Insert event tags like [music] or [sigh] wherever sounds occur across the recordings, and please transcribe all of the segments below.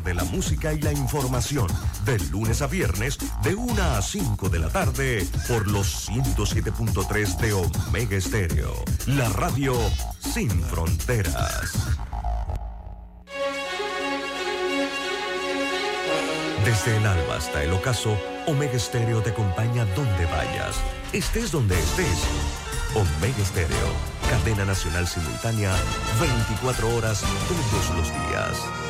de la música y la información, de lunes a viernes, de 1 a 5 de la tarde, por los 107.3 de Omega Estéreo. La radio sin fronteras. Desde el alba hasta el ocaso, Omega Estéreo te acompaña donde vayas, estés donde estés. Omega Estéreo, cadena nacional simultánea, 24 horas todos los días.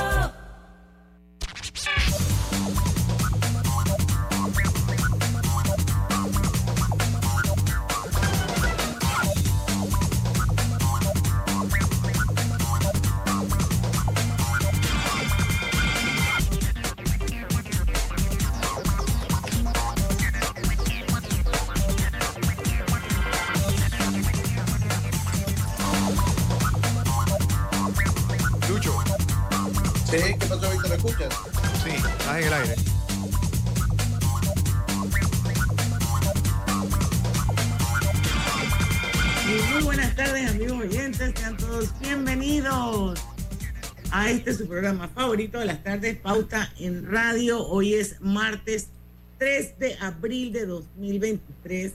Favorito de las tardes, Pauta en Radio. Hoy es martes 3 de abril de 2023.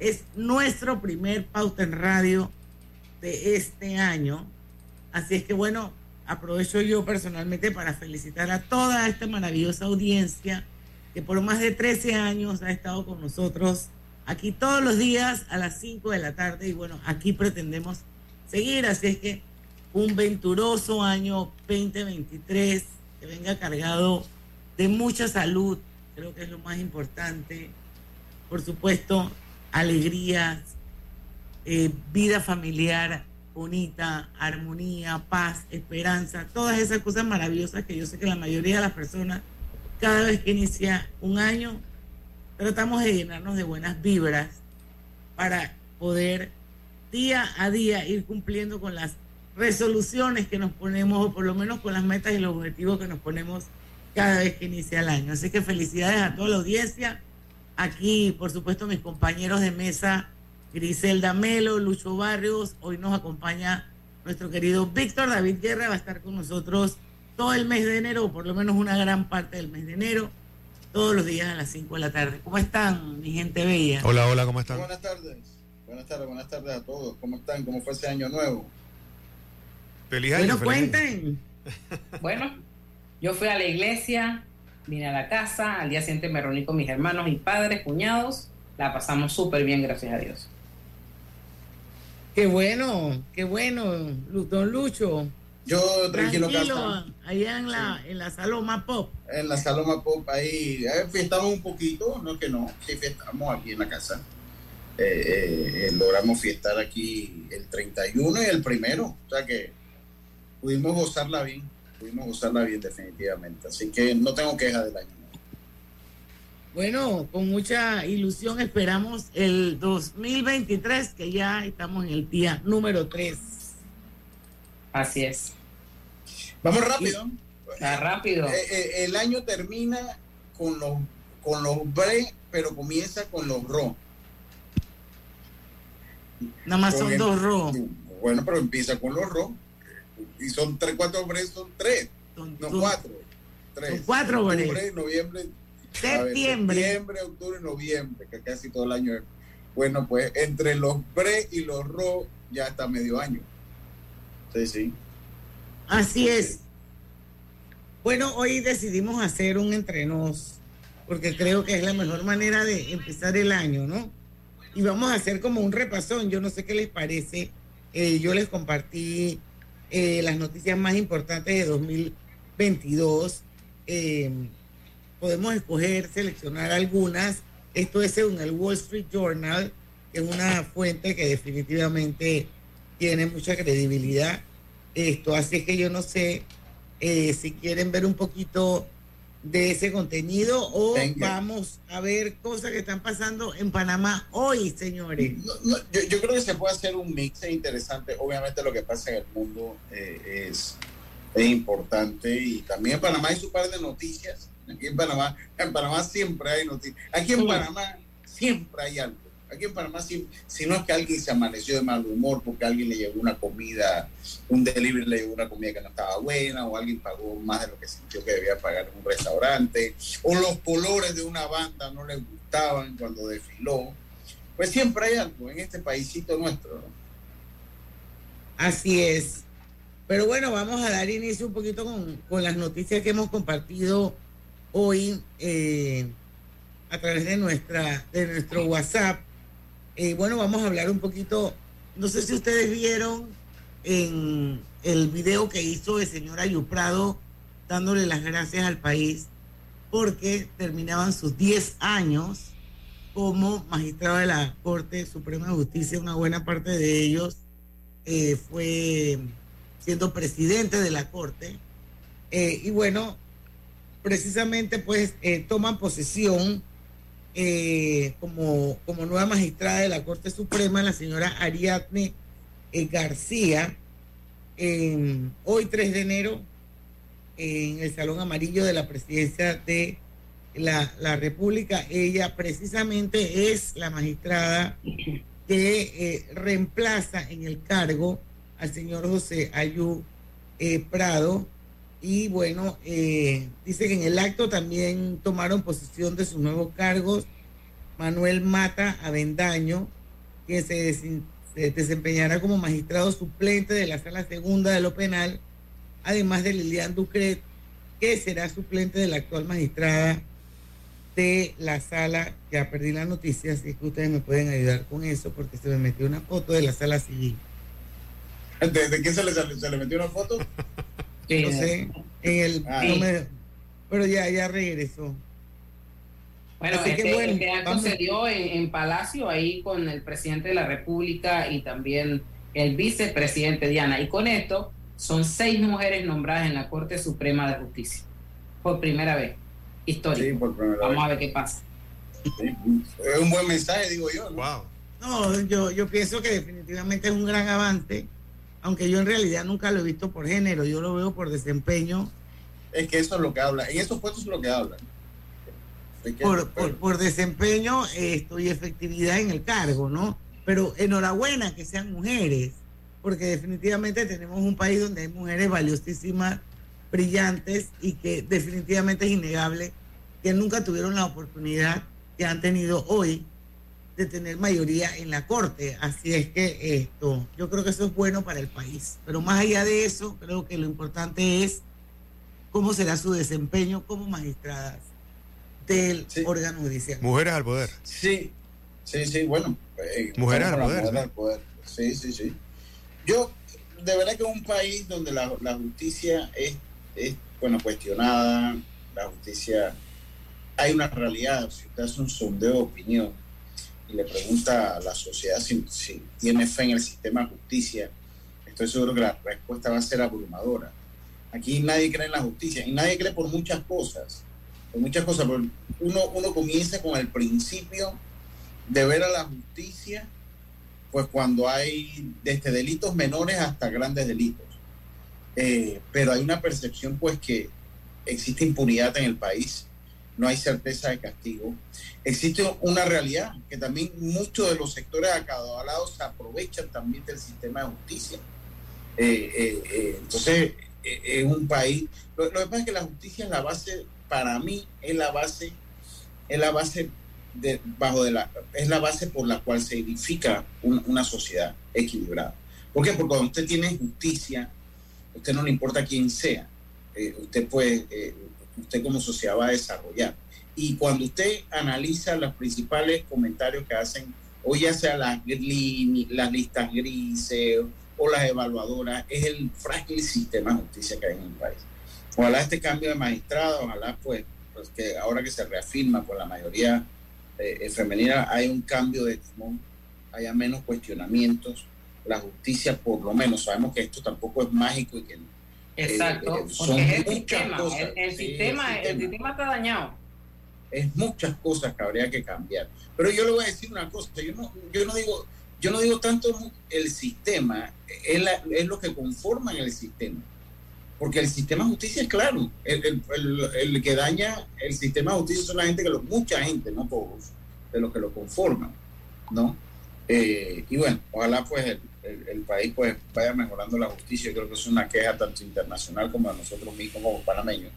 Es nuestro primer Pauta en Radio de este año. Así es que bueno, aprovecho yo personalmente para felicitar a toda esta maravillosa audiencia que por más de 13 años ha estado con nosotros aquí todos los días a las 5 de la tarde y bueno, aquí pretendemos seguir. Así es que un venturoso año 2023 que venga cargado de mucha salud, creo que es lo más importante. Por supuesto, alegrías, eh, vida familiar bonita, armonía, paz, esperanza, todas esas cosas maravillosas que yo sé que la mayoría de las personas, cada vez que inicia un año, tratamos de llenarnos de buenas vibras para poder día a día ir cumpliendo con las resoluciones que nos ponemos, o por lo menos con las metas y los objetivos que nos ponemos cada vez que inicia el año. Así que felicidades a toda la audiencia. Aquí, por supuesto, mis compañeros de mesa, Griselda Melo, Lucho Barrios. Hoy nos acompaña nuestro querido Víctor David Guerra, va a estar con nosotros todo el mes de enero, o por lo menos una gran parte del mes de enero, todos los días a las 5 de la tarde. ¿Cómo están, mi gente bella? Hola, hola, ¿cómo están? Buenas tardes. Buenas tardes, buenas tardes a todos. ¿Cómo están? ¿Cómo fue ese año nuevo? Bueno, cuenten. [laughs] bueno, yo fui a la iglesia, vine a la casa, al día siguiente me reuní con mis hermanos, mis padres, cuñados, la pasamos súper bien, gracias a Dios. Qué bueno, qué bueno, don Lucho. Yo tranquilo, tranquilo allá en la, en la Saloma Pop. En la Saloma Pop, ahí, ahí fiestamos un poquito, no que no, sí fiestamos aquí en la casa. Eh, eh, eh, logramos fiestar aquí el 31 y el primero, o sea que pudimos gozarla bien, pudimos gozarla bien definitivamente. Así que no tengo queja del año. Bueno, con mucha ilusión esperamos el 2023, que ya estamos en el día número 3. Así es. Vamos rápido. Está rápido. Eh, eh, el año termina con los, con los bre, pero comienza con los ro. Nada más son dos ro. Bueno, pero empieza con los ro y son tres, cuatro breves, son tres, no cuatro. Tres. Son cuatro Octubre, noviembre, septiembre. septiembre, octubre, noviembre, que casi todo el año. Bueno, pues entre los bre y los ro ya está medio año. Sí, sí. Así es. Bueno, hoy decidimos hacer un entrenos porque creo que es la mejor manera de empezar el año, ¿no? Y vamos a hacer como un repasón. Yo no sé qué les parece. Eh, yo les compartí eh, las noticias más importantes de 2022. Eh, podemos escoger, seleccionar algunas. Esto es según el Wall Street Journal, que es una fuente que definitivamente tiene mucha credibilidad. Esto, así que yo no sé eh, si quieren ver un poquito de ese contenido o vamos a ver cosas que están pasando en Panamá hoy, señores. yo, creo que se puede hacer un mix interesante. Obviamente lo que pasa en el mundo eh, es es importante y también en Panamá hay su par de noticias. Aquí en Panamá, en Panamá siempre hay noticias. Aquí en Panamá siempre hay algo. Aquí en Panamá, si, si no es que alguien se amaneció de mal humor porque alguien le llevó una comida, un delivery le llevó una comida que no estaba buena, o alguien pagó más de lo que sintió que debía pagar en un restaurante, o los colores de una banda no le gustaban cuando desfiló. Pues siempre hay algo en este paísito nuestro. ¿no? Así es. Pero bueno, vamos a dar inicio un poquito con, con las noticias que hemos compartido hoy eh, a través de, nuestra, de nuestro WhatsApp. Eh, bueno, vamos a hablar un poquito, no sé si ustedes vieron en el video que hizo el señor Ayuprado dándole las gracias al país porque terminaban sus 10 años como magistrado de la Corte Suprema de Justicia, una buena parte de ellos eh, fue siendo presidente de la Corte. Eh, y bueno, precisamente pues eh, toman posesión eh, como, como nueva magistrada de la Corte Suprema la señora Ariadne eh, García, hoy 3 de enero, en el Salón Amarillo de la Presidencia de la, la República. Ella precisamente es la magistrada que eh, reemplaza en el cargo al señor José Ayú eh, Prado. Y bueno, eh, dice que en el acto también tomaron posesión de sus nuevos cargos Manuel Mata Avendaño, que se, se desempeñará como magistrado suplente de la Sala Segunda de lo Penal, además de Lilian Ducret, que será suplente de la actual magistrada de la sala, ya perdí la noticia, así que ustedes me pueden ayudar con eso, porque se me metió una foto de la sala civil. ¿De, de quién se le, se le metió una foto? [laughs] no sé, en el... Ah. no me- pero ya, ya regresó. Bueno, Así que este, bueno, este acto se dio en, en Palacio, ahí con el presidente de la República y también el vicepresidente Diana. Y con esto son seis mujeres nombradas en la Corte Suprema de Justicia. Por primera vez. Histórico. Sí, por primera Vamos a ver qué pasa. Sí. Es un buen mensaje, digo yo. ¿no? Wow. No, yo, yo pienso que definitivamente es un gran avance, aunque yo en realidad nunca lo he visto por género, yo lo veo por desempeño, Es que eso es lo que habla. En esos puestos es lo que. Es que- por, por, por desempeño esto y efectividad en el cargo, ¿no? Pero enhorabuena que sean mujeres, porque definitivamente tenemos un país donde hay mujeres valiosísimas, brillantes y que definitivamente es innegable que nunca tuvieron la oportunidad que han tenido hoy de tener mayoría en la corte. Así es que esto, yo creo que eso es bueno para el país. Pero más allá de eso, creo que lo importante es cómo será su desempeño como magistradas del Sí. órgano judicial. Mujeres al poder. Sí, sí, sí, bueno. eh, Mujeres al poder, mujer al poder. Sí, sí, sí. Yo, de verdad que es un país donde la, la justicia es, es, bueno, cuestionada, la justicia, hay una realidad, si usted hace un sondeo de opinión y le pregunta a la sociedad si, tiene fe en el sistema de justicia, estoy seguro que la respuesta va a ser abrumadora. Aquí nadie cree en la justicia y nadie cree por muchas cosas por muchas cosas. pero Uno, uno comienza con el principio de ver a la justicia, pues cuando hay desde delitos menores hasta grandes delitos. Eh, pero hay una percepción, pues, que existe impunidad en el país, no hay certeza de castigo. Existe una realidad que también muchos de los sectores acadalados se aprovechan también del sistema de justicia. Eh, eh, eh, entonces, eh, es un país. Lo, lo que pasa es que la justicia es la base, para mí, es la base, es la base bajo de la, es la base por la cual se edifica un- una sociedad equilibrada. ¿Por qué? Porque cuando usted tiene justicia, usted no le importa quién sea, eh, usted puede, usted como sociedad va a desarrollar. Y cuando usted analiza los principales comentarios que hacen, o ya sea las, las listas grises o las evaluadoras, es el frágil sistema de justicia que hay en el país. Ojalá este cambio de magistrado, ojalá pues, pues que ahora que se reafirma con la mayoría eh, femenina, hay un cambio de timón, haya menos cuestionamientos, la justicia por lo menos, sabemos que esto tampoco es mágico y que Exacto. eh, son porque es el muchas sistema. cosas. El, sistema, el el sistema. sistema está dañado. es muchas cosas que habría que cambiar. Pero yo le voy a decir una cosa, yo no, yo no digo, yo no digo tanto el sistema, es, la- es lo que conforman el sistema. porque el sistema de justicia es claro. El, que daña el sistema de justicia son la gente que lo, mucha gente, no todos, de los que lo conforman, ¿no? Eh, y bueno, ojalá pues el, país pues vaya mejorando la justicia. Yo creo que es una queja tanto internacional como de nosotros mismos como panameños.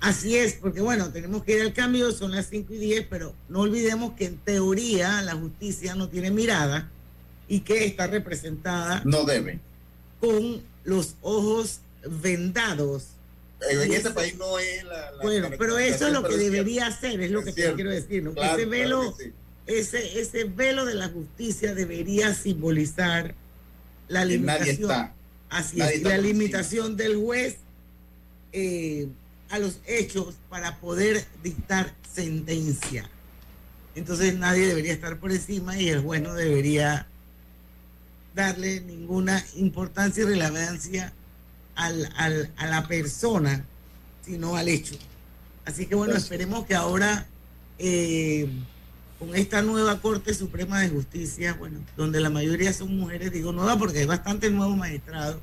Así es, porque bueno, tenemos que ir al cambio, son las 5 y 10, pero no olvidemos que en teoría la justicia no tiene mirada y que está representada. No debe. Con los ojos vendados. En este país no es la. bueno, pero eso es lo que debería ser, es lo que te quiero decir, ¿no? ese velo, ese, ese velo de la justicia debería simbolizar la limitación. Así es, la limitación del juez eh, a los hechos para poder dictar sentencia. Entonces nadie debería estar por encima y el juez no debería darle ninguna importancia y relevancia al, al, a la persona, sino al hecho. Así que bueno, pues esperemos que ahora eh, con esta nueva Corte Suprema de Justicia, bueno, donde la mayoría son mujeres, digo nueva porque hay bastante nuevos magistrados,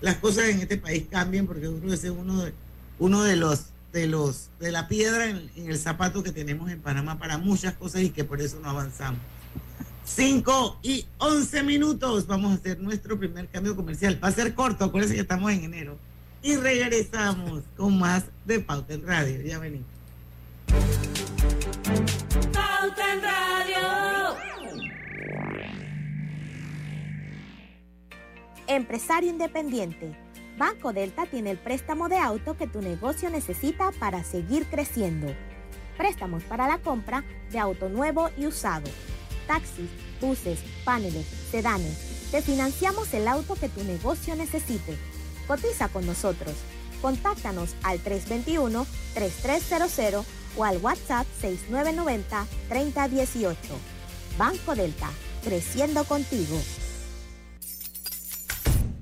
las cosas en este país cambian porque creo que ese es uno de, uno de los de los de la piedra en, el zapato que tenemos en Panamá para muchas cosas y que por eso no avanzamos. 5 y 11 minutos. Vamos a hacer nuestro primer cambio comercial. Va a ser corto, acuérdense que estamos en enero. Y regresamos con más de Pauta Radio. Ya venimos. Pauta en Radio. Empresario independiente. Banco Delta tiene el préstamo de auto que tu negocio necesita para seguir creciendo. Préstamos para la compra de auto nuevo y usado taxis, buses, paneles, sedanes. Te financiamos el auto que tu negocio necesite. Cotiza con nosotros. Contáctanos al 321-3300 o al WhatsApp 6990-3018. Banco Delta, creciendo contigo.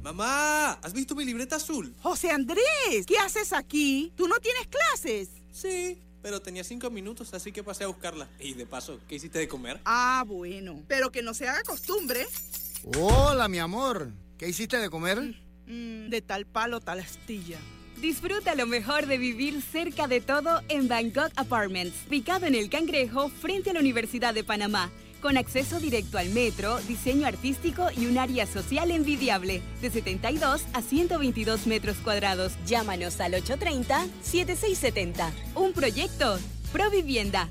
Mamá, ¿has visto mi libreta azul? José Andrés, ¿qué haces aquí? ¿Tú no tienes clases? Sí pero tenía cinco minutos, así que pasé a buscarla. Y de paso, ¿qué hiciste de comer? Ah, bueno. Pero que no se haga costumbre. Hola, mi amor. ¿Qué hiciste de comer? Mm, de tal palo, tal astilla. Disfruta lo mejor de vivir cerca de todo en Bangkok Apartments, ubicado en el Cangrejo frente a la Universidad de Panamá con acceso directo al metro, diseño artístico y un área social envidiable, de 72 a 122 metros cuadrados. Llámanos al 830-7670. Un proyecto, Provivienda.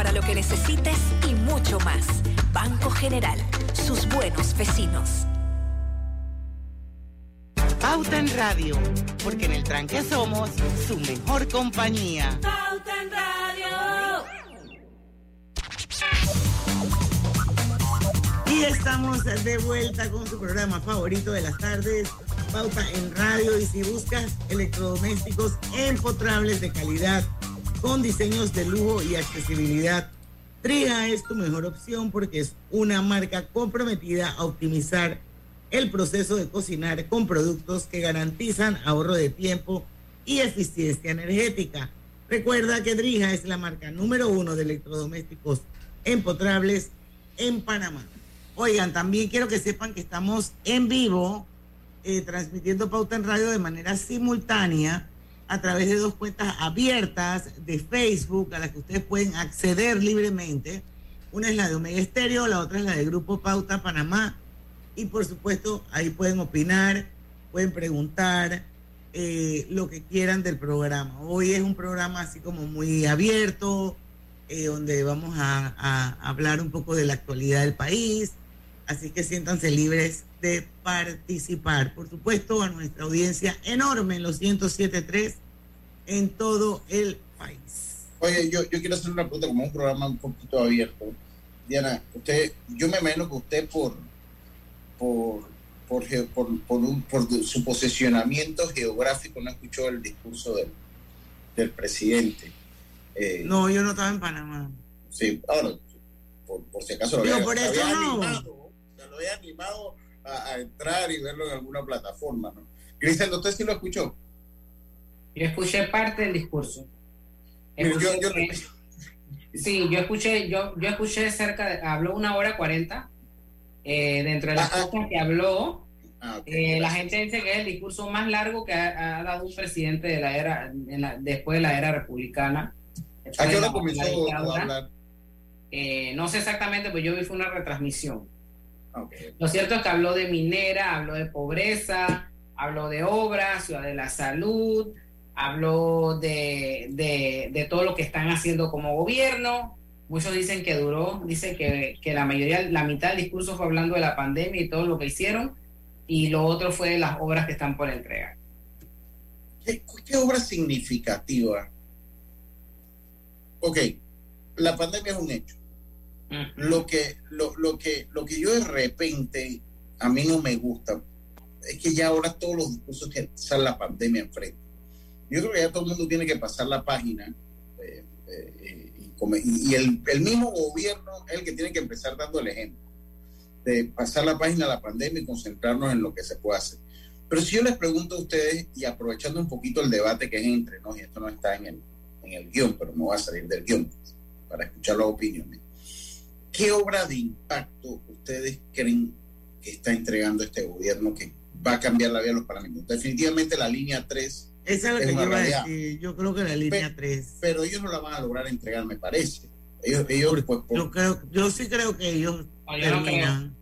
para lo que necesites y mucho más. Banco General, sus buenos vecinos. Pauta en Radio, porque en el tranque somos su mejor compañía. Pauta en Radio. Y estamos de vuelta con su programa favorito de las tardes, Pauta en Radio. Y si buscas electrodomésticos empotrables de calidad, con diseños de lujo y accesibilidad, Triga es tu mejor opción porque es una marca comprometida a optimizar el proceso de cocinar con productos que garantizan ahorro de tiempo y eficiencia energética. Recuerda que Drija es la marca número uno de electrodomésticos empotrables en Panamá. Oigan, también quiero que sepan que estamos en vivo, eh, transmitiendo pauta en radio de manera simultánea a través de dos cuentas abiertas de Facebook a las que ustedes pueden acceder libremente. Una es la de Omega Estéreo, la otra es la de Grupo Pauta Panamá. Y por supuesto, ahí pueden opinar pueden preguntar eh, lo que quieran del programa. Hoy es un programa así como muy abierto, eh, donde vamos a, a hablar un poco de la actualidad del país, así que siéntanse libres de participar. Por supuesto, a nuestra audiencia enorme en los 107.3 en todo el país. Oye, yo, yo quiero hacer una pregunta como un programa un poquito abierto. Diana, usted, yo me imagino que usted por, por, por, por, por, un- por su posicionamiento geográfico no escuchó el discurso del, del presidente. Eh, No, yo no estaba en Panamá. Sí, ahora, por, por si acaso lo había, por lo eso había no. animado, o sea, lo había animado a, a entrar y verlo en alguna plataforma, ¿no? Cristian, ¿usted sí lo escuchó? Yo escuché parte del discurso. Yo- yo- [laughs] sí, yo escuché, yo, yo escuché cerca de, habló una hora cuarenta. Eh, dentro de las cosas que habló, Ah, eh, la gente dice que es el discurso más largo que ha, ha dado un presidente de la era, la- después de la era republicana. ¿A qué hora comenzó a hablar? Eh, no sé exactamente, pues yo vi fue una retransmisión. Ah, ok. Lo cierto es que habló de minera, habló de pobreza, habló de obras, ciudad de la salud, habló de, de, de todo lo que están haciendo como gobierno. Muchos dicen que duró, dicen que, que la mayoría, la mitad del discurso fue hablando de la pandemia y todo lo que hicieron, y lo otro fue de las obras que están por entregar. ¿Qué, qué obra significativa? Ok, la pandemia es un hecho. Lo que, lo, lo que, lo que yo de repente a mí no me gusta es que ya ahora todos los discursos que sale la pandemia enfrente. Yo creo que ya todo el mundo tiene que pasar la página eh, eh, y, el, el mismo gobierno es el que tiene que empezar dando el ejemplo de pasar la página a la pandemia y concentrarnos en lo que se puede hacer. Pero si yo les pregunto a ustedes, y aprovechando un poquito el debate que es entre nos, y esto no está en el, en el guion, pero no va a salir del guion para escuchar las opiniones, ¿qué obra de impacto ustedes creen que está entregando este gobierno que va a cambiar la vida de los panameños? Definitivamente la línea 3 Esa es lo es que yo iba a decir. Yo creo que la línea 3. pero ellos no la van a lograr entregar, me parece. Ellos, ellos pues, por- Yo, creo, yo sí creo que ellos no terminan.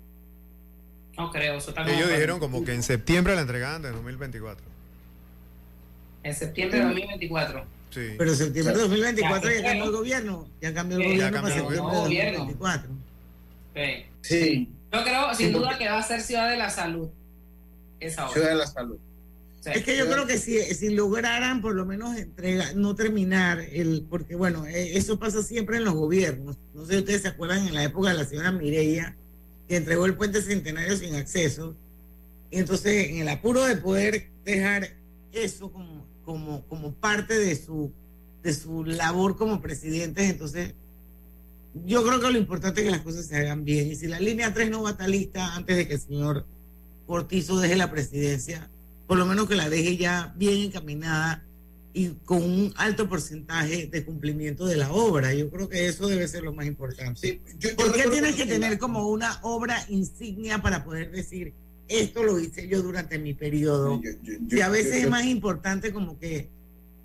No creo, eso también. Ellos dijeron como que en septiembre la entregaban de 2024. En septiembre de 2024. Sí. Pero septiembre de 2024 ya, Ya, cambió el gobierno. Ya cambió el Sí, gobierno para septiembre de gobierno. 2024. Sí. Sí. Yo creo, sin Sí, duda, que va a ser Ciudad de la Salud. Esa obra. Ciudad de la Salud. Sí. Es que yo creo que si, si lograran por lo menos entrega, no terminar el, porque bueno, eh, eso pasa siempre en los gobiernos. No sé si ustedes se acuerdan en la época de la señora Mireya, que entregó el puente centenario sin acceso. Y entonces, en el apuro de poder dejar eso como, como, como parte de su, de su labor como presidentes, entonces yo creo que lo importante es que las cosas se hagan bien. Y si la línea 3 no va a estar lista antes de que el señor Cortizo deje la presidencia, por lo menos que la deje ya bien encaminada y con un alto porcentaje de cumplimiento de la obra. Yo creo que eso debe ser lo más importante. yo ¿Por qué tienes que se tener la- como una obra insignia para poder decir, esto lo hice yo durante mi periodo? y a veces yo- es más importante como que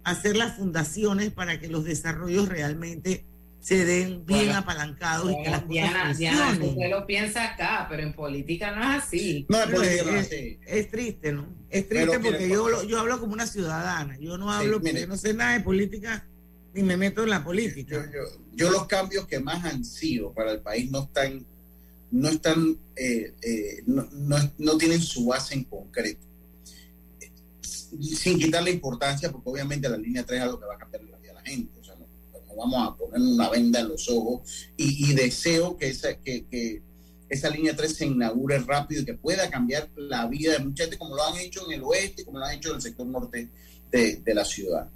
hacer las fundaciones para que los desarrollos realmente se den bien Bueno, apalancados y que las Diana, cosas Diana, funcionen. usted lo piensa acá, pero en política no es así. No, en Pero política es, no es es- así. es triste, ¿no? Es Pero triste mire, porque por- yo, lo- yo hablo como una ciudadana. Yo no Sí, hablo porque mire. no sé nada de política ni me meto en la política. yo los cambios que más han sido para el país no están, no están, eh, eh, no, no- no tienen su base en concreto. Sin quitarle importancia, porque obviamente la línea 3 es algo que va a cambiar la vida de la gente. O sea, no, no vamos a poner una venda en los ojos y, y deseo que esa, que, que esa línea 3 se inaugure rápido y que pueda cambiar la vida de mucha gente, como lo han hecho en el oeste, como lo han hecho en el sector norte de, de la ciudad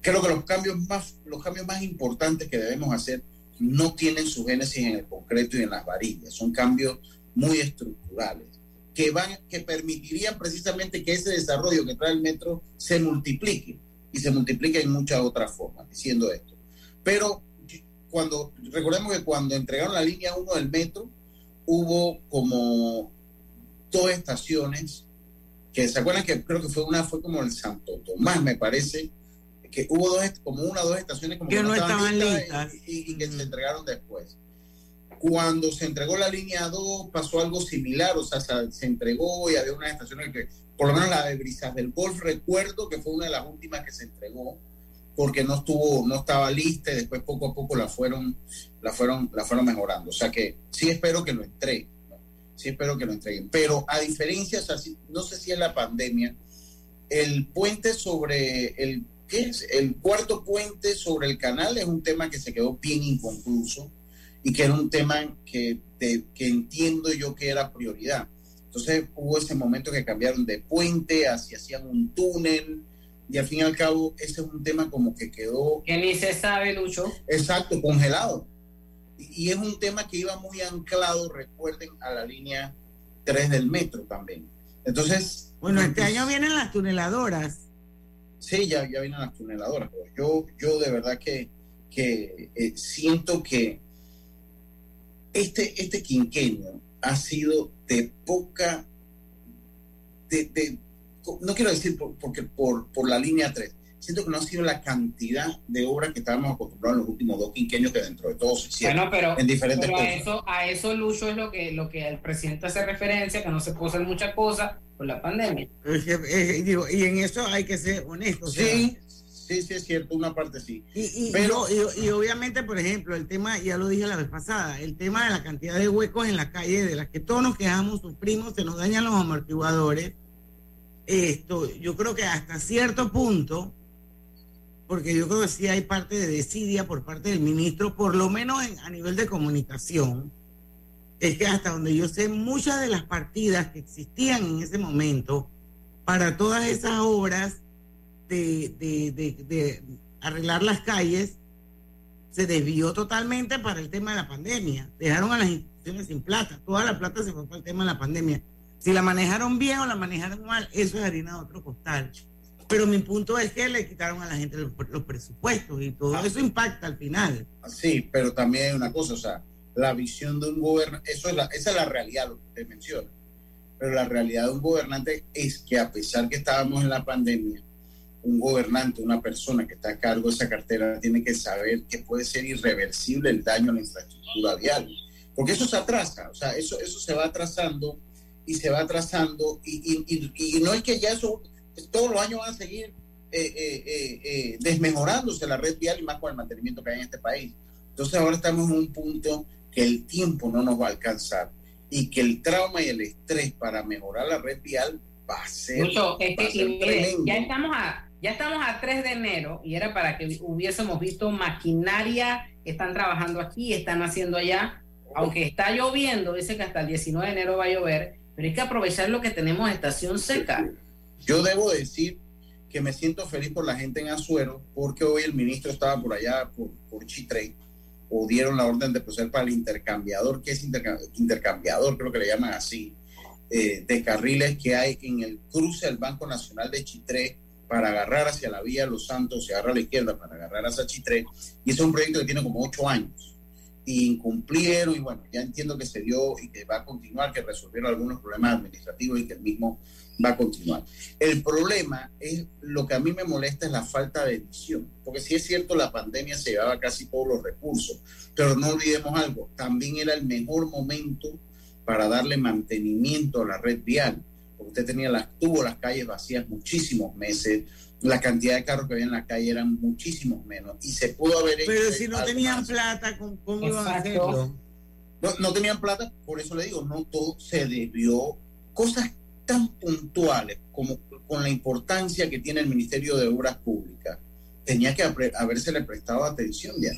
creo que los cambios más los cambios más importantes que debemos hacer no tienen su génesis en el concreto y en las varillas. Son cambios muy estructurales que van que permitirían precisamente que ese desarrollo que trae el metro se multiplique. Y se multiplique en muchas otras formas diciendo esto. Pero cuando recordemos que cuando entregaron la línea 1 del metro hubo como dos estaciones que se acuerdan que creo que fue una fue como el Santo Tomás me parece que hubo dos, como una o dos estaciones como Que no estaban estaban listas listas. y, y- y que se entregaron después. Cuando se entregó la línea 2 pasó algo similar, o sea, se, se entregó y había unas estaciones que, por lo menos la de Brisas del Golf, recuerdo que fue una de las últimas que se entregó porque no estuvo, no estaba lista y después poco a poco la fueron, la fueron, la fueron mejorando. O sea que sí espero que lo entreguen, ¿no? sí espero que lo entreguen. Pero a diferencia, o sea, si- no sé si es la pandemia, el puente sobre el, ¿qué es? El cuarto puente sobre el canal es un tema que se quedó bien inconcluso y que era un tema que, de- que entiendo yo que era prioridad. Entonces hubo ese momento que cambiaron de puente hacia hacían un túnel y al fin y al cabo ese es un tema como que quedó Que ni se sabe, Lucho. exacto congelado y, y es un tema que iba muy anclado recuerden a la línea 3 del metro también entonces Bueno, este año vienen las tuneladoras. Sí, ya, ya vienen las tuneladoras. Yo, yo de verdad que, que eh, siento que este, este quinquenio ha sido de poca, de, de- no quiero decir por, porque por, por la línea 3, siento que no ha sido la cantidad de obras que estábamos acostumbrados en los últimos dos quinquenios que dentro de todo se hicieron Bueno, pero, en diferentes pero a cosas. eso, a eso Lucho es lo que, lo que el presidente hace referencia, que no se puede hacer muchas cosas por la pandemia. Es que, eh, digo, y en eso hay que ser honestos. o sea, Sí, sí, sí es cierto, una parte sí. Y, y- Pero- y- y obviamente, por ejemplo, el tema, ya lo dije la vez pasada, el tema de la cantidad de huecos en la calle, de las que todos nos quejamos, sufrimos, se nos dañan los amortiguadores. Esto, yo creo que hasta cierto punto, porque yo creo que sí hay parte de desidia por parte del ministro, por lo menos en- a nivel de comunicación, es que hasta donde yo sé, muchas de las partidas que existían en ese momento para todas esas obras de, de- de- de arreglar las calles se desvió totalmente para el tema de la pandemia. Dejaron a las instituciones sin plata. Toda la plata se fue para el tema de la pandemia. Si la manejaron bien o la manejaron mal, eso es harina de otro costal. Pero mi punto es que le quitaron a la gente los, los presupuestos y todo eso impacta al final. Sí, pero también hay una cosa, o sea, la visión de un gobernante, eso es la, esa es la realidad, lo que usted menciona. Pero la realidad de un gobernante es que a pesar que estábamos en la pandemia, un gobernante, una persona que está a cargo de esa cartera, tiene que saber que puede ser irreversible el daño a la infraestructura vial. Porque eso se atrasa, o sea, eso, eso se va atrasando y se va atrasando y, y- y- y no es que ya eso todos los años van a seguir eh, eh, eh, eh, desmejorándose la red vial y más con el mantenimiento que hay en este país. Entonces ahora estamos en un punto que el tiempo no nos va a alcanzar y que el trauma y el estrés para mejorar la red vial va a ser, es va a ser tremendo. ya estamos a ya estamos a 3 de enero y era para que hubiésemos visto maquinaria están trabajando aquí, están haciendo allá, aunque está lloviendo, dice que hasta el 19 de enero va a llover, pero hay que aprovechar lo que tenemos estación seca. Yo debo decir que me siento feliz por la gente en Azuero, porque hoy el ministro estaba por allá, por, por o dieron la orden de proceder para el intercambiador, que es interca- intercambiador, creo que le llaman así, eh, de carriles que hay en el cruce del Banco Nacional de Chitré para agarrar hacia la vía Los Santos, se agarra a la izquierda para agarrar hacia Chitré, y es un proyecto que tiene como ocho años. Y incumplieron, y bueno, ya entiendo que se dio y que va a continuar, que resolvieron algunos problemas administrativos y que el mismo va a continuar. El problema es lo que a mí me molesta es la falta de visión, porque si es cierto la pandemia se llevaba casi todos los recursos, pero no olvidemos algo, también era el mejor momento para darle mantenimiento a la red vial, porque usted tenía las tuvo las calles vacías muchísimos meses, la cantidad de carros que había en la calle eran muchísimos menos y se pudo haber hecho Pero si no tenían más. plata, ¿cómo, cómo iban a hacerlo? No, no tenían plata, por eso le digo, no todo se debió. Cosas tan puntuales como con la importancia que tiene el Ministerio de Obras Públicas, tenía que habérsele prestado atención ya.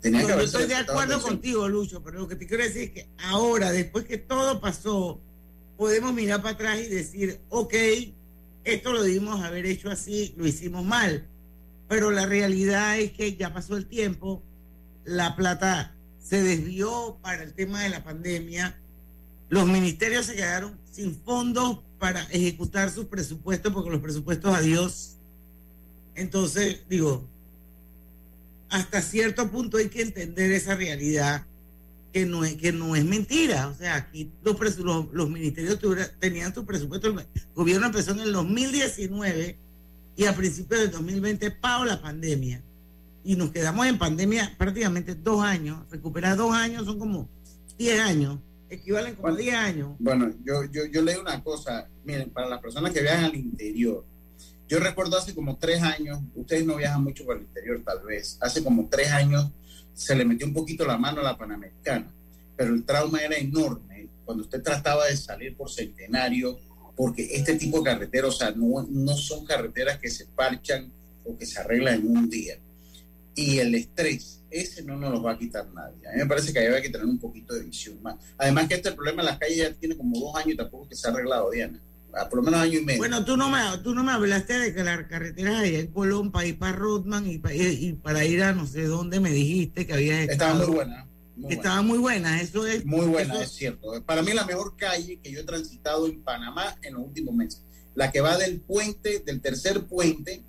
Tenía No, que yo estoy de acuerdo atención. contigo, Lucho, pero lo que te quiero decir es que ahora, después que todo pasó, podemos mirar para atrás y decir, ok, esto lo debimos haber hecho así, lo hicimos mal. Pero la realidad es que ya pasó el tiempo, la plata se desvió para el tema de la pandemia, los ministerios se quedaron sin fondos para ejecutar sus presupuestos, porque los presupuestos, adiós. Entonces, digo, hasta cierto punto hay que entender esa realidad que no es, que no es mentira. O sea, aquí los, los, los ministerios tenían su presupuesto. El gobierno empezó en el 2019 y a principios del 2020 pago la pandemia. Y nos quedamos en pandemia prácticamente dos años. Recuperar dos años son como 10 años, equivalen como Bueno, 10 años. Bueno, yo, yo, yo leo una cosa, miren, para las personas que viajan al interior, yo recuerdo hace como tres años, ustedes no viajan mucho por el interior tal vez, hace como tres años se le metió un poquito la mano a la Panamericana, pero el trauma era enorme cuando usted trataba de salir por centenario, porque este tipo de carreteras, o sea, no, no son carreteras que se parchan o que se arreglan en un día. Y el estrés, ese no nos lo va a quitar nadie. A mí me parece que ahí hay que tener un poquito de visión más. Además que este problema en las calles ya tiene como dos años y tampoco que se ha arreglado, Diana. Por lo menos año y medio. Bueno, tú no me, tú no me hablaste de que las carreteras allá en Colón para ir para Rodman y, pa- y- y para ir a no sé dónde me dijiste que había Estaba muy buena. muy Estaba muy buena, eso es. Muy buena, eso- es cierto. Para mí la mejor calle que yo he transitado en Panamá en los últimos meses. La que va del puente, del tercer puente,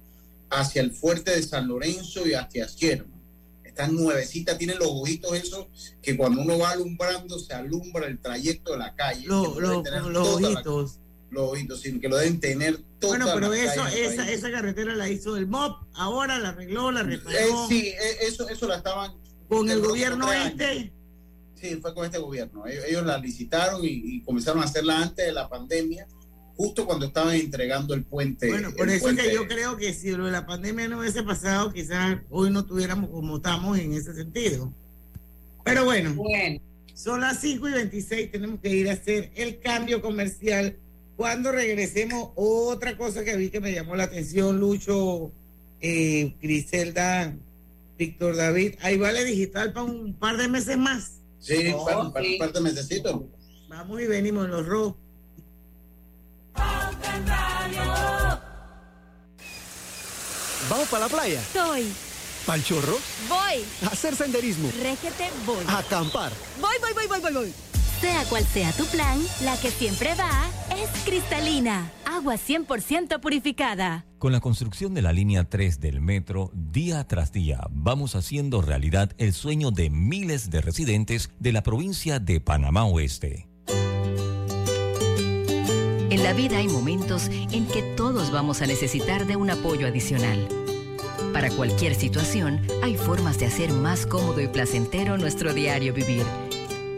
hacia el fuerte de San Lorenzo y hacia Sherman. Está nuevecita, tiene los ojitos esos que cuando uno va alumbrando se alumbra el trayecto de la calle. Lo- lo los la- ojitos. Los ojitos, sino que lo deben tener toda Bueno, pero eso, esa, esa carretera la hizo el MOP, ahora la arregló, la Eh, reparó. sí, eh, eso, eso la estaban Con el gobierno este. años. Sí, fue con este gobierno. Ellos, ellos la licitaron y, y comenzaron a hacerla antes de la pandemia, justo cuando estaban entregando el puente. Bueno, por eso es que puente- yo creo que si lo de la pandemia no hubiese pasado, quizás hoy no tuviéramos como estamos en ese sentido. Pero bueno, son las 5 y 26, tenemos que ir a hacer el cambio comercial. Cuando regresemos, otra cosa que vi que me llamó la atención, Lucho, eh, Griselda, Víctor David, ahí vale digital para un par de meses más. Sí, Oh, para, para sí. un par de mesecitos. Vamos y venimos en los rojos. ¿Vamos para la playa? Soy. ¿Pal chorro? Voy. ¿A hacer senderismo? Régete, voy. ¿A acampar? Voy, voy, voy, voy, voy, voy. Sea cual sea tu plan, la que siempre va es cristalina. Agua 100% purificada. Con la construcción de la línea 3 del metro, día tras día vamos haciendo realidad el sueño de miles de residentes de la provincia de Panamá Oeste. En la vida hay momentos en que todos vamos a necesitar de un apoyo adicional. Para cualquier situación, hay formas de hacer más cómodo y placentero nuestro diario vivir.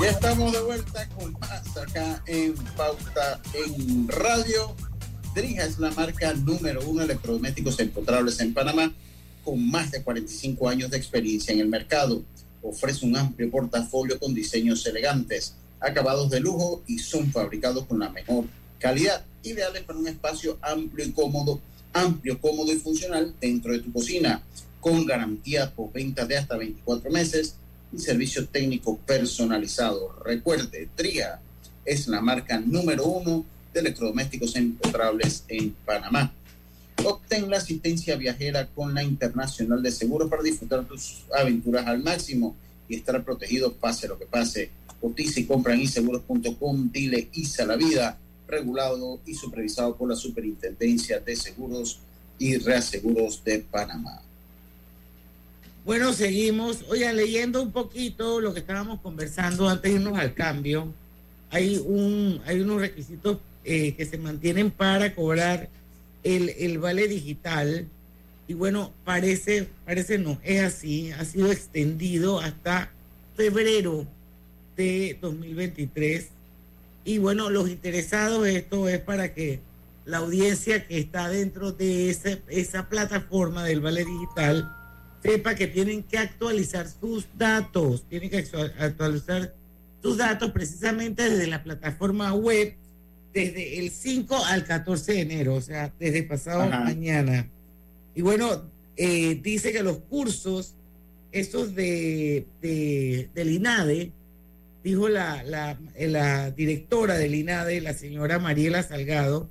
Ya estamos de vuelta con más acá en Pauta en Radio. Drija es la marca número uno de electrodomésticos empotrables en Panamá, con más de 45 años de experiencia en el mercado. Ofrece un amplio portafolio con diseños elegantes, acabados de lujo y son fabricados con la mejor calidad, ideales para un espacio amplio y cómodo, amplio, cómodo y funcional dentro de tu cocina, con garantía por venta de hasta 24 meses y servicio técnico personalizado. Recuerde, Tria es la marca número uno de electrodomésticos empotrables en Panamá. Obtén la asistencia viajera con la Internacional de Seguros para disfrutar tus aventuras al máximo y estar protegido pase lo que pase. Cotiza y compra en inseguros.com, dile ISA la vida, regulado y supervisado por la Superintendencia de Seguros y Reaseguros de Panamá. Bueno, seguimos. Oigan, leyendo un poquito lo que estábamos conversando antes de irnos al cambio. Hay, un, hay unos requisitos eh, que se mantienen para cobrar el, el vale digital. Y bueno, parece, parece no, es así. Ha sido extendido hasta febrero de 2023. Y bueno, los interesados, esto es para que la audiencia que está dentro de esa, esa plataforma del Vale Digital sepa que tienen que actualizar sus datos, tienen que actualizar sus datos precisamente desde la plataforma web desde el 5 al 14 de enero, o sea, desde pasado mañana. Y bueno, eh, dice que los cursos, esos de, de, del INADE, dijo la, la, la directora del INADE, la señora Mariela Salgado,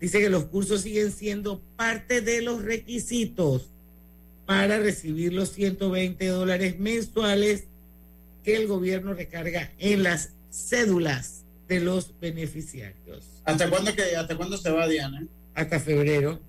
dice que los cursos siguen siendo parte de los requisitos para recibir los 120 dólares mensuales que el gobierno recarga en las cédulas de los beneficiarios. ¿Hasta cuándo, que, hasta cuándo se va, Diana? Hasta febrero.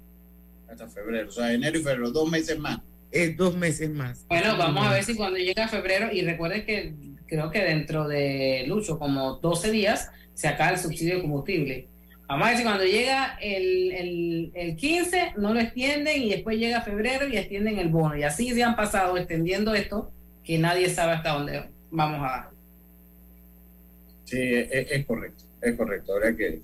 Hasta febrero, o sea, enero y febrero, dos meses más. Es dos meses más. Bueno, vamos a ver si cuando llega febrero, y recuerde que creo que dentro de Lucho, como 12 días, se acaba el subsidio de combustible. Vamos a cuando llega el, el, el 15 no lo extienden y después llega febrero y extienden el bono. Y así se han pasado extendiendo esto que nadie sabe hasta dónde vamos a dar. Sí, es, correcto, es correcto. Ahora que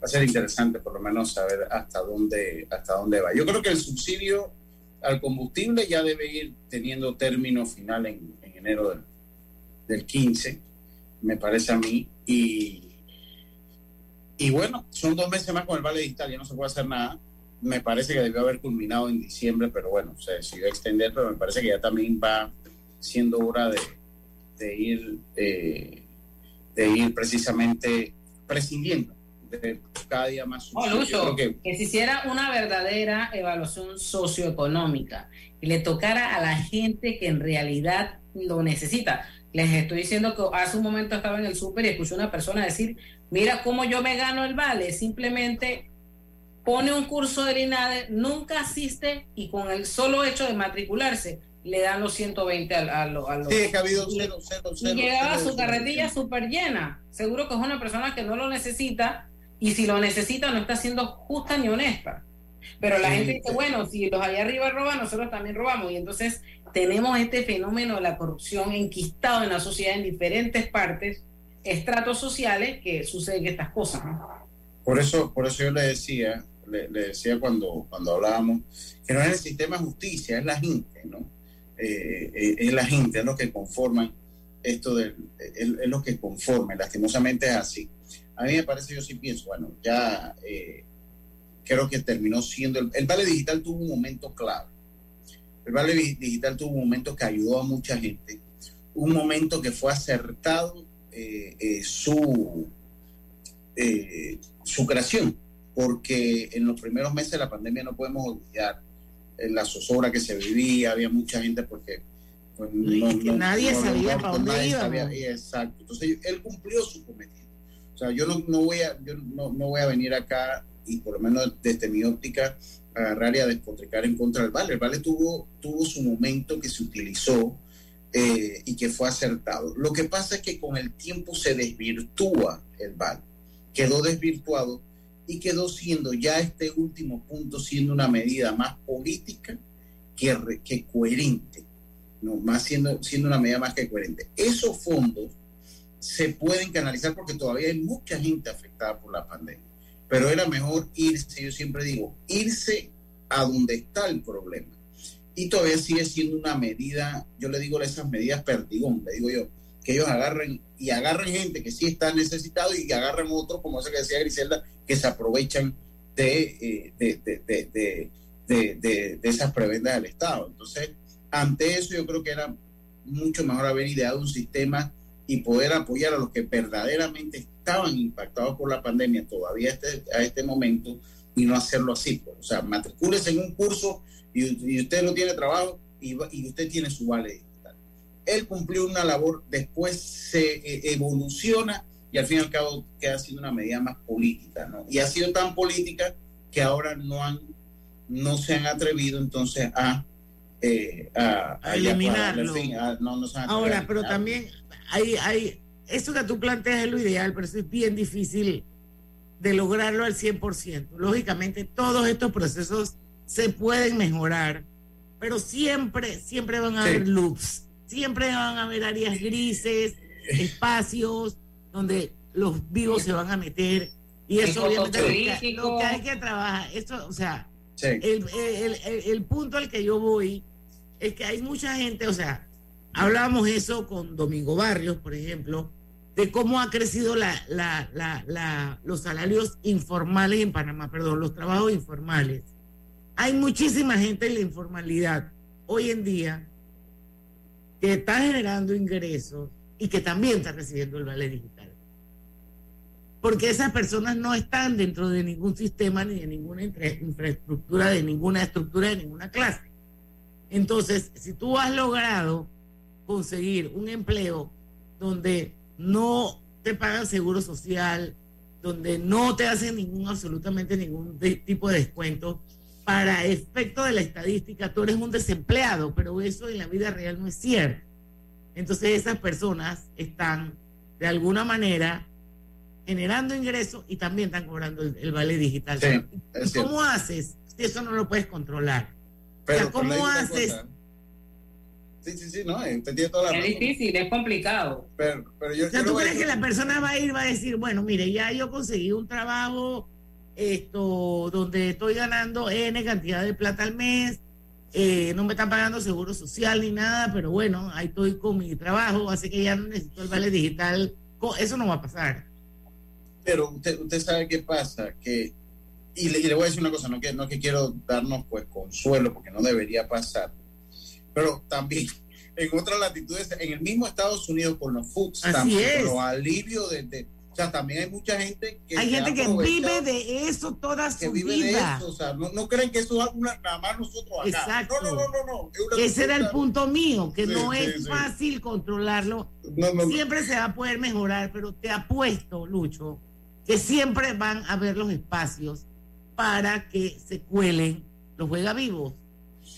va a ser interesante por lo menos saber hasta dónde, hasta dónde va. Yo creo que el subsidio al combustible ya debe ir teniendo término final en, enero del, del 15, me parece a mí, y y bueno, son dos meses más con el Vale Digital, ya no se puede hacer nada. Me parece que debió haber culminado en diciembre, pero bueno, se decidió extender, pero me parece que ya también va siendo hora de, de ir, eh, de ir precisamente prescindiendo de cada día más. Oh, que, que se hiciera una verdadera evaluación socioeconómica y le tocara a la gente que en realidad lo necesita. Les estoy diciendo que hace un momento estaba en el súper y escuché una persona decir, mira cómo yo me gano el vale, simplemente pone un curso del INADE, nunca asiste y con el solo hecho de matricularse le dan los 120 al, a, los... Sí, que ha habido cero, cero, y llegaba su carretilla súper llena. Seguro que es una persona que no lo necesita y si lo necesita no está siendo justa ni honesta. Pero la gente dice, bueno, si los allá arriba roban, nosotros también robamos. Y entonces tenemos este fenómeno de la corrupción enquistado en la sociedad en diferentes partes estratos sociales que suceden estas cosas. Por eso, por eso yo le decía, le, decía cuando, cuando hablábamos, que no es el sistema de justicia, es la gente, ¿no? Eh, eh, es la gente, es lo que conforman esto del, es, lo que conforma, lastimosamente es así. A mí me parece, yo sí pienso, bueno, ya eh, creo que terminó siendo, el, el, Vale Digital tuvo un momento clave. El Vale Digital tuvo un momento que ayudó a mucha gente, un momento que fue acertado eh, eh, su, eh, su creación, porque en los primeros meses de la pandemia no podemos olvidar la zozobra que se vivía, había mucha gente porque pues, nadie sabía para dónde iba. exacto. Entonces él cumplió su cometido. O sea, yo no, no voy a, yo no, no, voy a venir acá y por lo menos desde mi óptica agarrar y a despotricar en contra del Vale. El Vale tuvo, tuvo su momento que se utilizó eh, y que fue acertado. Lo que pasa es que con el tiempo se desvirtúa el VAL, quedó desvirtuado y quedó siendo ya este último punto siendo una medida más política que, que coherente, no más siendo, siendo una medida más que coherente. Esos fondos se pueden canalizar porque todavía hay mucha gente afectada por la pandemia, pero era mejor irse, yo siempre digo, irse a donde está el problema y todavía sigue siendo una medida, yo le digo esas medidas perdigón, le digo yo, que ellos agarren y agarren gente que sí está necesitado y que agarren otros, como ese que decía Griselda, que se aprovechan de, de, de, de, esas prebendas del Estado. Entonces, ante eso yo creo que era mucho mejor haber ideado un sistema y poder apoyar a los que verdaderamente estaban impactados por la pandemia todavía este, a este momento y no hacerlo así. Pues. O sea, matricúlese en un curso y, usted no tiene trabajo y, usted tiene su vale digital. Él cumplió una labor, después se eh, evoluciona y al fin y al cabo queda siendo una medida más política, ¿no? Y ha sido tan política que ahora no han, no se han atrevido entonces a, eh, a, eliminarlo. ahora, pero también hay, hay, eso que tú planteas es lo ideal, pero es bien difícil de lograrlo al 100%. Lógicamente, todos estos procesos se pueden mejorar, pero siempre, siempre van a haber loops, siempre van a haber áreas grises, espacios donde los vivos se van a meter y eso obviamente lo que, lo que hay que trabajar. Eso, o sea, Sí. el, el- el- el punto al que yo voy es que hay mucha gente, o sea, hablábamos eso con Domingo Barrios, por ejemplo, de cómo ha crecido los salarios informales en Panamá, perdón, los trabajos informales. Hay muchísima gente en la informalidad hoy en día que está generando ingresos y que también está recibiendo el vale digital. Porque esas personas no están dentro de ningún sistema ni de ninguna infra- infraestructura, de ninguna estructura, de ninguna clase. Entonces, si tú has logrado conseguir un empleo donde no te pagan seguro social, donde no te hacen ningún, absolutamente ningún de- tipo de descuento, para efecto de la estadística, tú eres un desempleado, pero eso en la vida real no es cierto. Entonces esas personas están de alguna manera generando ingresos y también están cobrando el, el vale digital. Sí, ¿Y es cómo haces si eso no lo puedes controlar? Pero o sea, por ley ¿cómo haces? cosa- Sí, sí, sí, no, tiene toda la Es razón. difícil, es complicado. Pero, pero yo, O sea, ¿tú crees que la persona va a ir, va a decir, bueno, mire, ya yo conseguí un trabajo esto donde estoy ganando N cantidad de plata al mes, eh, no me están pagando seguro social ni nada, pero bueno, ahí estoy con mi trabajo, así que ya no necesito el vale digital. Eso no va a pasar. Pero usted, usted sabe qué pasa, que, y le, y le voy a decir una cosa, no que, no que quiero darnos pues consuelo, porque no debería pasar, pero también en otras latitudes, en el mismo Estados Unidos con los food Así stamps, es. con los alivios de, de- o sea, también hay mucha gente que Hay gente que vive de eso toda que su de vida. eso, o sea, no, no creen que eso es una, nada más nosotros acá. Exacto. No, no, no, no, no. Ese era el punto mío, que Sí, no es sí. fácil controlarlo. No, no, no. Siempre se va a poder mejorar, pero te apuesto, Lucho, que siempre van a haber los espacios para que se cuelen los juega vivos.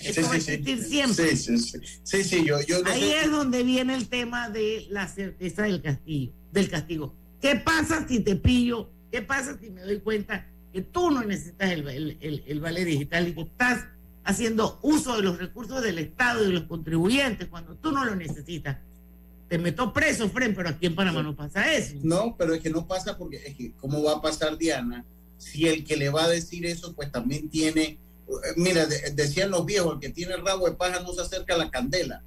Va a existir siempre. Sí, sí, sí. Sí, sí, yo, yo Ahí es donde viene el tema de la certeza del castigo, del castigo. ¿Qué pasa si te pillo? ¿Qué pasa si me doy cuenta que tú no necesitas el, el- el- el vale digital y que estás haciendo uso de los recursos del Estado y de los contribuyentes cuando tú no lo necesitas? Te meto preso, Fren, pero aquí en Panamá no pasa eso. No, pero es que no pasa porque es que cómo va a pasar Diana si el que le va a decir eso pues también tiene, mira, de- decían los viejos, el que tiene rabo de paja no se acerca a la candela.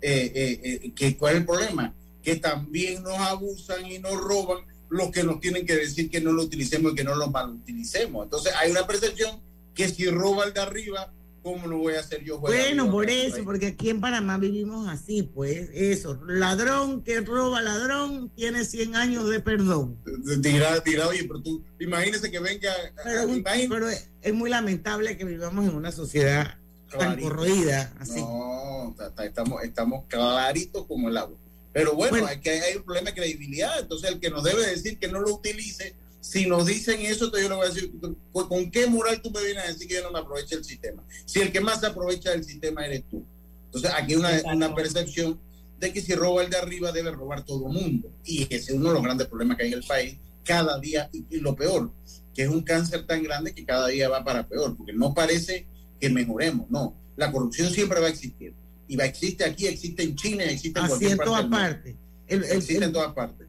Eh, eh, eh, que, ¿Cuál es el problema? Que también nos abusan y nos roban los que nos tienen que decir que no lo utilicemos y que no lo malutilicemos. Entonces hay una percepción que si roba el de arriba, ¿cómo lo voy a hacer yo? Bueno, por eso, porque aquí en Panamá vivimos así, pues, eso. Ladrón que roba ladrón tiene 100 años de perdón. Dirá, dirá, oye, pero tú, imagínese que venga, Pero, pero es, muy lamentable que vivamos en una sociedad tan corroída, así. No, ta- ta- estamos, estamos claritos como el agua. Pero bueno, Bueno. hay, que, hay un problema de credibilidad. Entonces, el que nos debe decir que no lo utilice, si nos dicen eso, entonces yo le voy a decir, ¿con, qué moral tú me vienes a decir que yo no me aproveche el sistema? Si el que más se aprovecha del sistema eres tú. Entonces, aquí hay una, una percepción de que si roba el de arriba, debe robar todo el mundo. Y ese es uno de los grandes problemas que hay en el país, cada día, y, y lo peor, que es un cáncer tan grande que cada día va para peor, porque no parece que mejoremos, no. La corrupción siempre va a existir. Y va, existe aquí, existe en China, existe en Así cualquier en parte. todas del mundo. partes. El, el- existe el- en todas partes.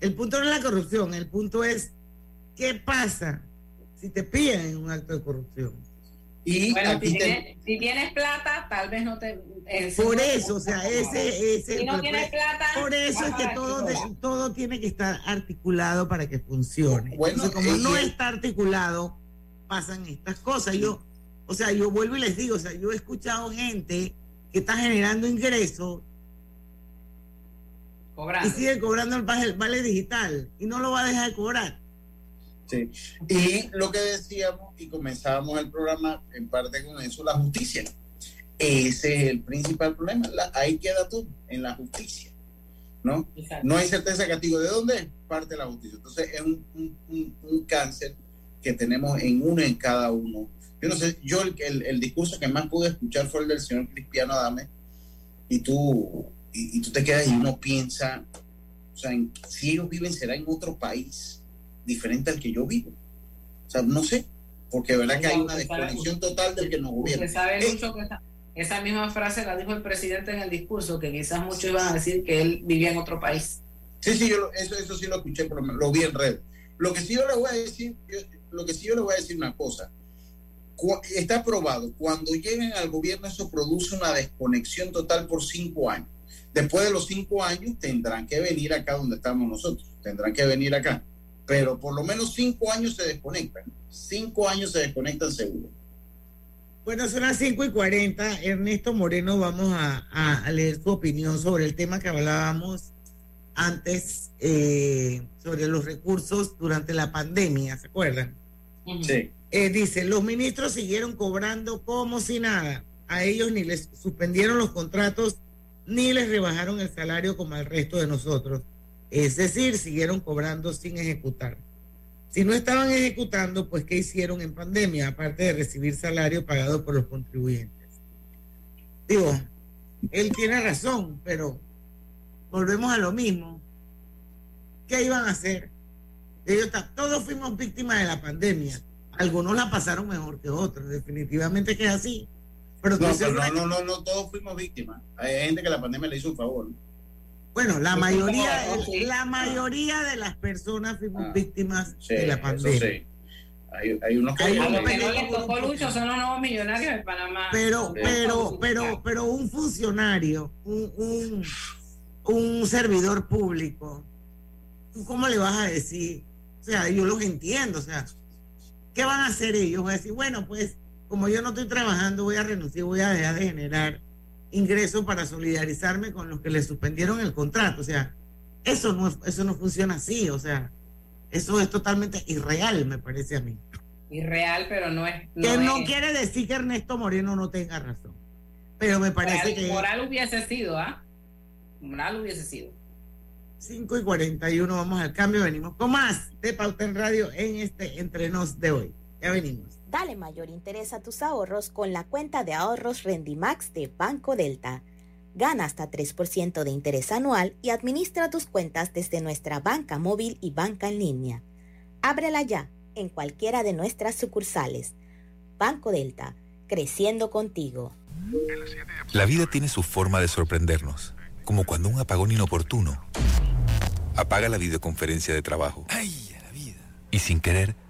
el punto no es la corrupción, el punto es qué pasa si te pillan en un acto de corrupción. Y Bueno, si te- tienes, si tienes plata, tal vez no te... eh, Por no- eso, o sea, ese, ese Si no por- tienes plata, por eso es que todo, de- todo tiene que estar articulado para que funcione. Bueno, Entonces, como eh, no está articulado, pasan estas cosas. Yo, o sea, yo vuelvo y les digo, o sea, yo he escuchado gente que está generando ingresos Cobrando. y sigue cobrando el vale digital y no lo va a dejar de cobrar. Sí. Y lo que decíamos y comenzábamos el programa en parte con eso, la justicia. Ese es el principal problema. La- ahí queda todo, en la justicia. ¿No? Exacto. No hay certeza de castigo. ¿De dónde? Parte la justicia. Entonces es un, un- un- un cáncer que tenemos en uno en cada uno. Yo no sé, yo el, el- el discurso que más pude escuchar fue el del señor Cristiano Adame y tú, y, y tú te quedas y uno piensa, o sea, en- si ellos viven será en otro país diferente al que yo vivo. O sea, no sé, porque verdad que hay una desconexión total del que nos gobierna. Sabe, Eh, Lucho, que esa, esa misma frase la dijo el presidente en el discurso, que quizás muchos iban a decir que él vivía en otro país. Sí, sí, yo eso, eso sí lo escuché, pero lo vi en red. Lo que sí yo le voy a decir, lo que sí yo le voy a decir una cosa. Está probado, cuando lleguen al gobierno eso produce una desconexión total por cinco años. Después de los cinco años tendrán que venir acá donde estamos nosotros, tendrán que venir acá. Pero por lo menos cinco años se desconectan. Cinco años se desconectan seguro. Bueno, son las 5 y 40. Ernesto Moreno, vamos a, a leer su opinión sobre el tema que hablábamos antes eh, sobre los recursos durante la pandemia, ¿se acuerdan? Sí. Eh, dice, los ministros siguieron cobrando como si nada. A ellos ni les suspendieron los contratos ni les rebajaron el salario como al resto de nosotros. Es decir, siguieron cobrando sin ejecutar. Si no estaban ejecutando, pues ¿qué hicieron en pandemia? Aparte de recibir salario pagado por los contribuyentes. Digo, él tiene razón, pero volvemos a lo mismo. ¿Qué iban a hacer? Ellos todos fuimos víctimas de la pandemia. Algunos la pasaron mejor que otros, definitivamente que es así. Pero no, no, no, no, todos fuimos víctimas. Hay gente que la pandemia le hizo un favor. Bueno, la mayoría, la mayoría de las personas fuimos ah, víctimas de la pandemia. Hay, hay unos que hay tocó Lucho son los nuevos millonarios de Panamá. Pero, pero, pero, pero un funcionario, un, un un servidor público, ¿tú cómo le vas a decir? O sea, yo los entiendo, o sea, ¿qué van a hacer ellos? Voy a decir, bueno, pues como yo no estoy trabajando, voy a renunciar, voy a dejar de generar ingresos para solidarizarme con los que le suspendieron el contrato. O sea, eso no, eso no funciona así, o sea, eso es totalmente irreal, me parece a mí. Irreal, pero no es... que no quiere decir que Ernesto Moreno no tenga razón, pero me parece que... Moral hubiese sido, ¿ah? mal hubiese sido. 5 y 41, vamos al cambio, venimos con más de Pauta en Radio en este entrenos de hoy. Ya venimos. Dale mayor interés a tus ahorros con la cuenta de ahorros Rendimax de Banco Delta. Gana hasta 3% de interés anual y administra tus cuentas desde nuestra banca móvil y banca en línea. Ábrela ya en cualquiera de nuestras sucursales. Banco Delta, creciendo contigo. La vida tiene su forma de sorprendernos como cuando un apagón inoportuno apaga la videoconferencia de trabajo. ¡Ay, la vida! Y sin querer,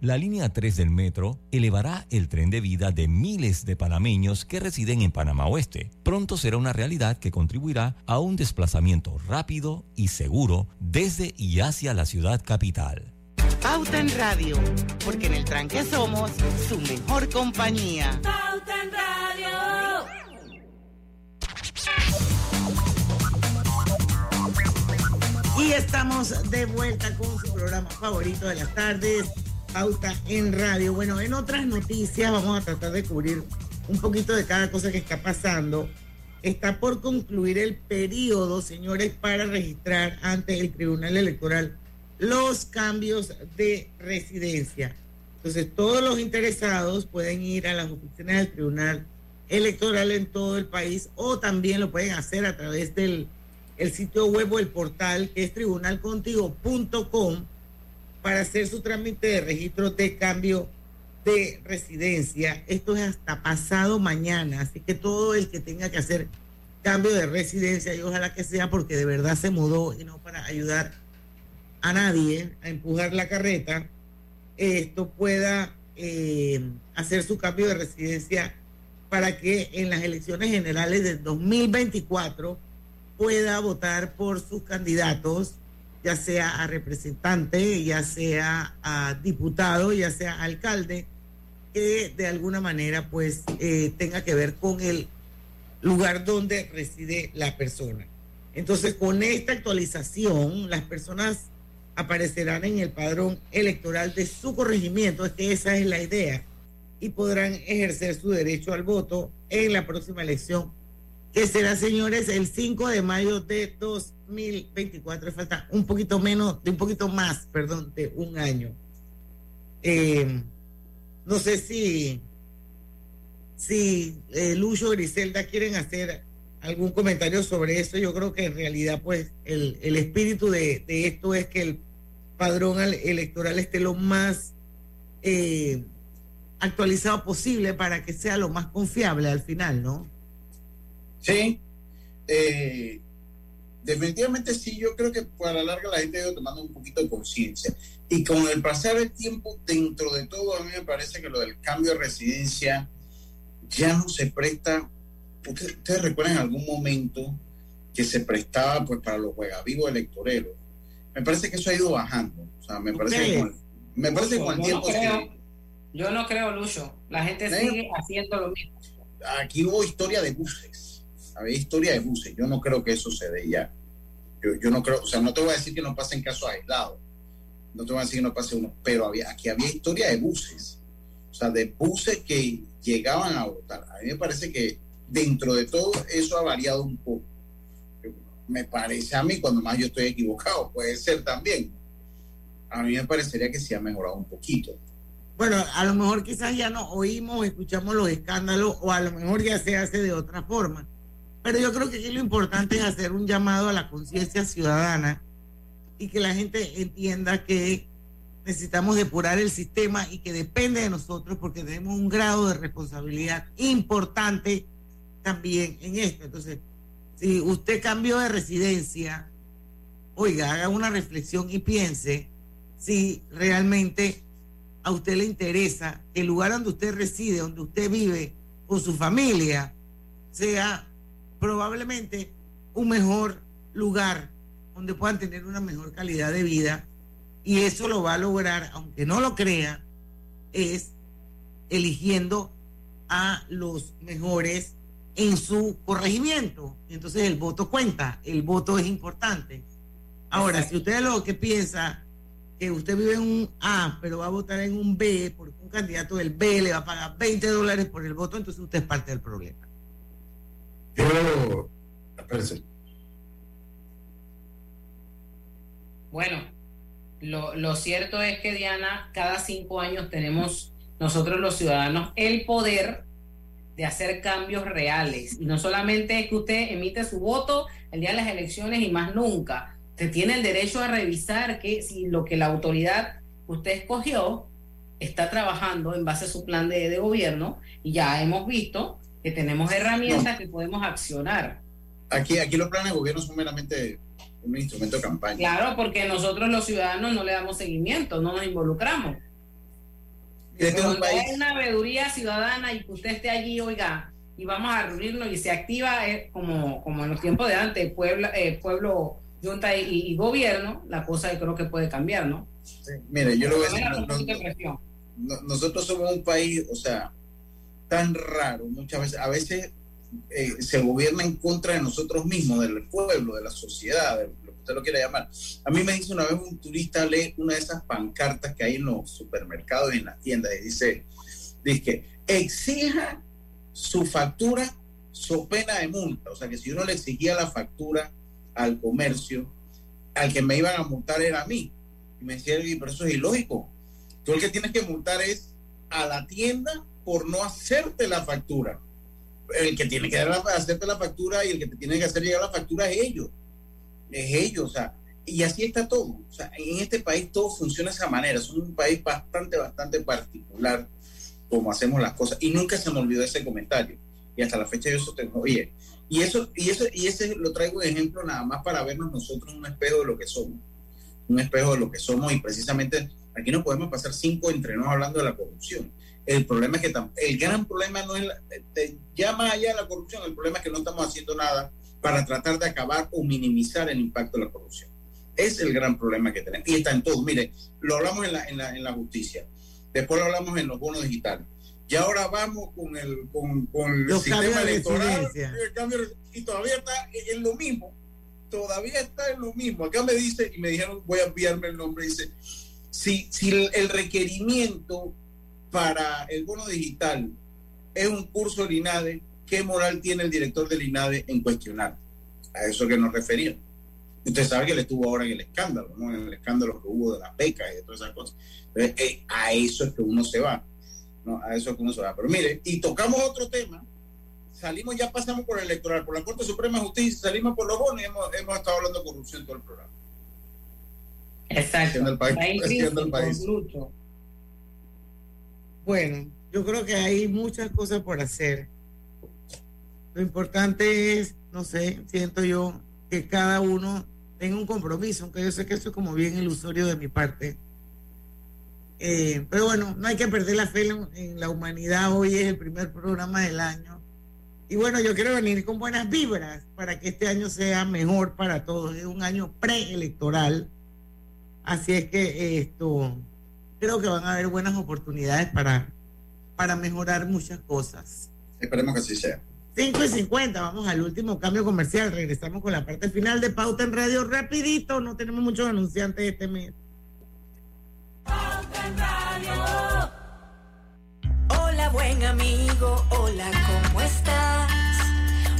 La línea 3 del metro elevará el tren de vida de miles de panameños que residen en Panamá Oeste. Pronto será una realidad que contribuirá a un desplazamiento rápido y seguro desde y hacia la ciudad capital. Pauta en Radio, porque en el tranque somos su mejor compañía. Pauta en Radio. Y estamos de vuelta con su programa favorito de las tardes Pauta en Radio. Bueno, en otras noticias vamos a tratar de cubrir un poquito de cada cosa que está pasando. Está por concluir el periodo, señores, para registrar ante el Tribunal Electoral los cambios de residencia. Entonces, todos los interesados pueden ir a las oficinas del Tribunal Electoral en todo el país o también lo pueden hacer a través del el sitio web o el portal que es tribunalcontigo.com para hacer su trámite de registro de cambio de residencia. Esto es hasta pasado mañana, así que todo el que tenga que hacer cambio de residencia, y ojalá que sea porque de verdad se mudó y no para ayudar a nadie a empujar la carreta, esto pueda eh, hacer su cambio de residencia para que en las elecciones generales del 2024 pueda votar por sus candidatos ya sea a representante, ya sea a diputado, ya sea alcalde, que de alguna manera pues eh, tenga que ver con el lugar donde reside la persona. Entonces, con esta actualización, las personas aparecerán en el padrón electoral de su corregimiento, es que esa es la idea, y podrán ejercer su derecho al voto en la próxima elección que será, señores, el 5 de mayo de 2024. Falta un poquito menos, de un poquito más, perdón, de un año. Eh, no sé si si eh, Lucho Griselda quieren hacer algún comentario sobre eso, yo creo que en realidad pues el, el espíritu de, de, esto es que el padrón electoral esté lo más eh, actualizado posible para que sea lo más confiable al final, ¿no? Sí, eh, definitivamente sí, yo creo que para la larga la gente ha ido tomando un poquito de conciencia. Y con el pasar del tiempo, dentro de todo, a mí me parece que lo del cambio de residencia ya no se presta. Ustedes, ustedes recuerdan en algún momento que se prestaba pues para los juegavivos electoreros. Me parece que eso ha ido bajando. O sea, me parece que con, me parece que con el Yo tiempo. no yo no creo, Lucho. La gente ¿Eh? sigue haciendo lo mismo. aquí hubo historia de buses. Había historia de buses. Yo no creo que eso se dé ya. Yo, yo no creo, o sea, no te voy a decir que no pasen casos aislados. No te voy a decir que no pase uno, pero había, aquí había historia de buses. O sea, de buses que llegaban a votar. A mí me parece que dentro de todo eso ha variado un poco. Me parece a mí, cuando más yo estoy equivocado, puede ser también. A mí me parecería que sí ha mejorado un poquito. Bueno, a lo mejor quizás ya no oímos escuchamos los escándalos o a lo mejor ya se hace de otra forma. Pero yo creo que aquí lo importante es hacer un llamado a la conciencia ciudadana y que la gente entienda que necesitamos depurar el sistema y que depende de nosotros porque tenemos un grado de responsabilidad importante también en esto. Entonces, si usted cambió de residencia, oiga, haga una reflexión y piense si realmente a usted le interesa que el lugar donde usted reside, donde usted vive con su familia, sea probablemente un mejor lugar donde puedan tener una mejor calidad de vida. Y eso lo va a lograr, aunque no lo crea, es eligiendo a los mejores en su corregimiento. Entonces el voto cuenta, el voto es importante. Ahora, si usted lo que piensa que usted vive en un A, pero va a votar en un B, porque un candidato del B le va a pagar 20 dólares por el voto, entonces usted es parte del problema. Yo. Bueno, lo, lo cierto es que, Diana, cada cinco años tenemos nosotros los ciudadanos el poder de hacer cambios reales. Y no solamente es que usted emite su voto el día de las elecciones y más nunca. Usted tiene el derecho a revisar que si lo que la autoridad usted escogió está trabajando en base a su plan de, de gobierno y ya hemos visto que tenemos herramientas que podemos accionar. Aquí, aquí los planes de gobierno son meramente un instrumento de campaña. Claro, porque nosotros los ciudadanos no le damos seguimiento, no nos involucramos. Este es Cuando país- hay una veeduría ciudadana y que usted esté allí, oiga, y vamos a reunirnos y se activa eh, como, como en los tiempos de antes, pueblo, eh, pueblo junta y, y gobierno, la cosa yo creo que puede cambiar, ¿no? Mire, yo le voy a decir, no- no- no- nosotros somos un país, o sea, tan raro, muchas veces, a veces eh, se gobierna en contra de nosotros mismos, del pueblo, de la sociedad, de lo que usted lo quiera llamar. A mí me dice una vez un turista, lee una de esas pancartas que hay en los supermercados y en las tiendas y dice, dice exija su factura su pena de multa. O sea que si uno le exigía la factura al comercio, al que me iban a multar era a mí. Y me decía, "Oye, pero eso es ilógico. Tú el que tienes que multar es a la tienda por no hacerte la factura. El que tiene que dar la- hacerte la factura y el que te tiene que hacer llegar la factura es ellos. Es ellos, o sea, y así está todo. O sea, en este país todo funciona de esa manera. Somos un país bastante, bastante particular como hacemos las cosas. Y nunca se me olvidó ese comentario. Y hasta la fecha yo eso tengo, oye, y eso, y eso, y ese lo traigo de ejemplo nada más para vernos nosotros un espejo de lo que somos. Un espejo de lo que somos, y precisamente aquí no podemos pasar cinco entrenos hablando de la corrupción. El problema es que el gran problema no es la- eh, ya más allá de la corrupción, el problema es que no estamos haciendo nada para tratar de acabar o minimizar el impacto de la corrupción. Es el gran problema que tenemos. Y está en todo. Mire, lo hablamos en la, en la, en la justicia. Después lo hablamos en los bonos digitales. Y ahora vamos con el, con, con el sistema electoral. el cambio de- y todavía está en lo mismo. Todavía está en lo mismo. Acá me dice, y me dijeron, voy a enviarme el nombre, dice, si, si el requerimiento para el bono digital es un curso del INADE, ¿qué moral tiene el director del INADE en cuestionar? A eso que nos referían. Usted sabe que él estuvo ahora en el escándalo, ¿no? En el escándalo que hubo de las becas y de todas esas cosas. Entonces, eh, a eso es que uno se va. ¿no? A eso es que uno se va. Pero mire, y tocamos otro tema, salimos, ya pasamos por el electoral, por la Corte Suprema de Justicia, salimos por los bonos y hemos, hemos estado hablando de corrupción todo el programa. Exacto. El país, País haciendo el país. Bueno, yo creo que hay muchas cosas por hacer. Lo importante es, no sé, siento yo, que cada uno tenga un compromiso, aunque yo sé que eso es como bien ilusorio de mi parte. Eh, pero bueno, no hay que perder la fe en, la humanidad. Hoy es el primer programa del año. Y bueno, yo quiero venir con buenas vibras para que este año sea mejor para todos. Es un año preelectoral. Así es que esto, creo que van a haber buenas oportunidades para, para mejorar muchas cosas. Esperemos que así sea. 5 y 50, vamos al último cambio comercial. Regresamos con la parte final de Pauta en Radio rapidito. No tenemos muchos anunciantes este mes. Hola buen amigo, hola, ¿cómo estás?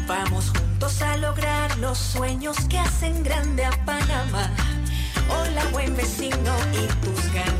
Vamos juntos a lograr los sueños que hacen grande a Panamá. Hola buen vecino y tus ganas.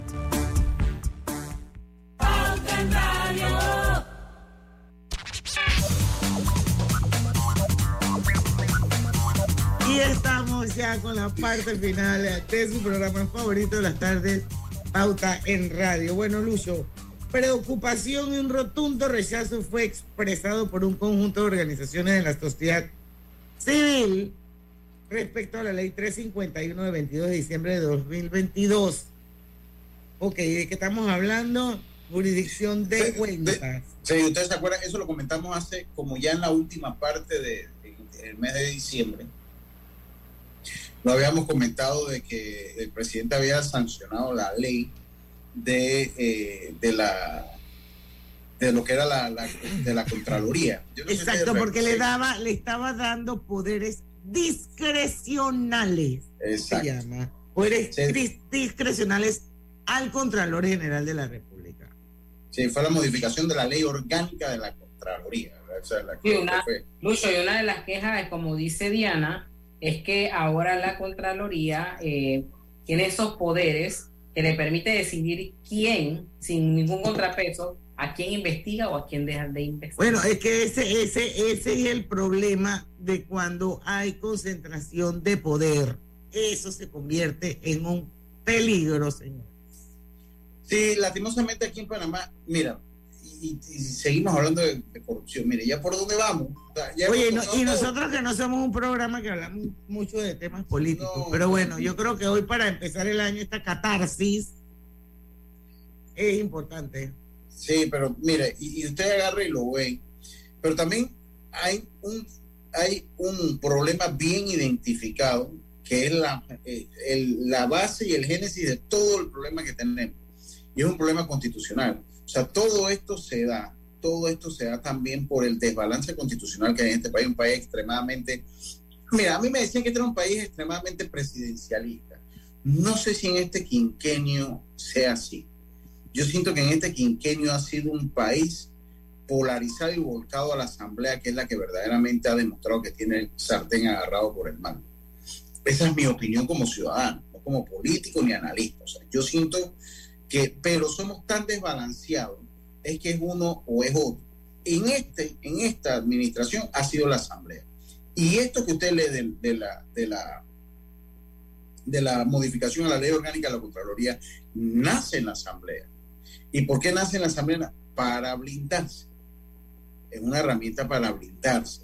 Ya con la parte final de su programa favorito de las tardes, Pauta en Radio. Bueno, Lucho, preocupación y un rotundo rechazo fue expresado por un conjunto de organizaciones de la sociedad civil respecto a la ley 351 de 22 de diciembre de 2022. Ok, ¿de qué estamos hablando? Jurisdicción de cuentas. Sí, ustedes se acuerdan, eso lo comentamos hace como ya en la última parte del de, el mes de diciembre. Lo habíamos comentado de que el presidente había sancionado la ley de, eh, de la de lo que era la, la de la Contraloría. No Exacto, porque le daba, le estaba dando poderes discrecionales. Exacto. Se llama. Poderes sí. discrecionales al Contralor General de la República. Sí, fue la modificación de la ley orgánica de la Contraloría. O sea, la sí, una, Lucho, y una de las quejas es, como dice Diana, es que ahora la Contraloría eh, tiene esos poderes que le permite decidir quién, sin ningún contrapeso, a quién investiga o a quién deja de investigar. Bueno, es que ese, ese, ese es el problema de cuando hay concentración de poder. Eso se convierte en un peligro, señor. Sí, lastimosamente aquí en Panamá, mira, y, y, seguimos hablando de, de, corrupción. Mire, ya por dónde vamos. O sea, ya Oye, no, y nosotros que no somos un programa que hablamos mucho de temas políticos, no, pero bueno, yo creo que hoy para empezar el año esta catarsis es importante. Sí, pero mire, y, y usted agarra y lo ve, pero también hay un hay un problema bien identificado que es la, eh, el, la base y el génesis de todo el problema que tenemos. Y es un problema constitucional. O sea, todo esto se da, todo esto se da también por el desbalance constitucional que hay en este país, un país extremadamente... Mira, a mí me decían que este era un país extremadamente presidencialista. No sé si en este quinquenio sea así. Yo siento que en este quinquenio ha sido un país polarizado y volcado a la Asamblea, que es la que verdaderamente ha demostrado que tiene el sartén agarrado por el mando. esa es mi opinión como ciudadano, no como político ni analista. O sea, yo siento que, pero somos tan desbalanceados, es que es uno o es otro. En, este, en esta administración ha sido la Asamblea. Y esto que usted lee de, la, de, la, de la modificación a la ley orgánica de la Contraloría nace en la Asamblea. ¿Y por qué nace en la Asamblea? Para blindarse. Es una herramienta para blindarse.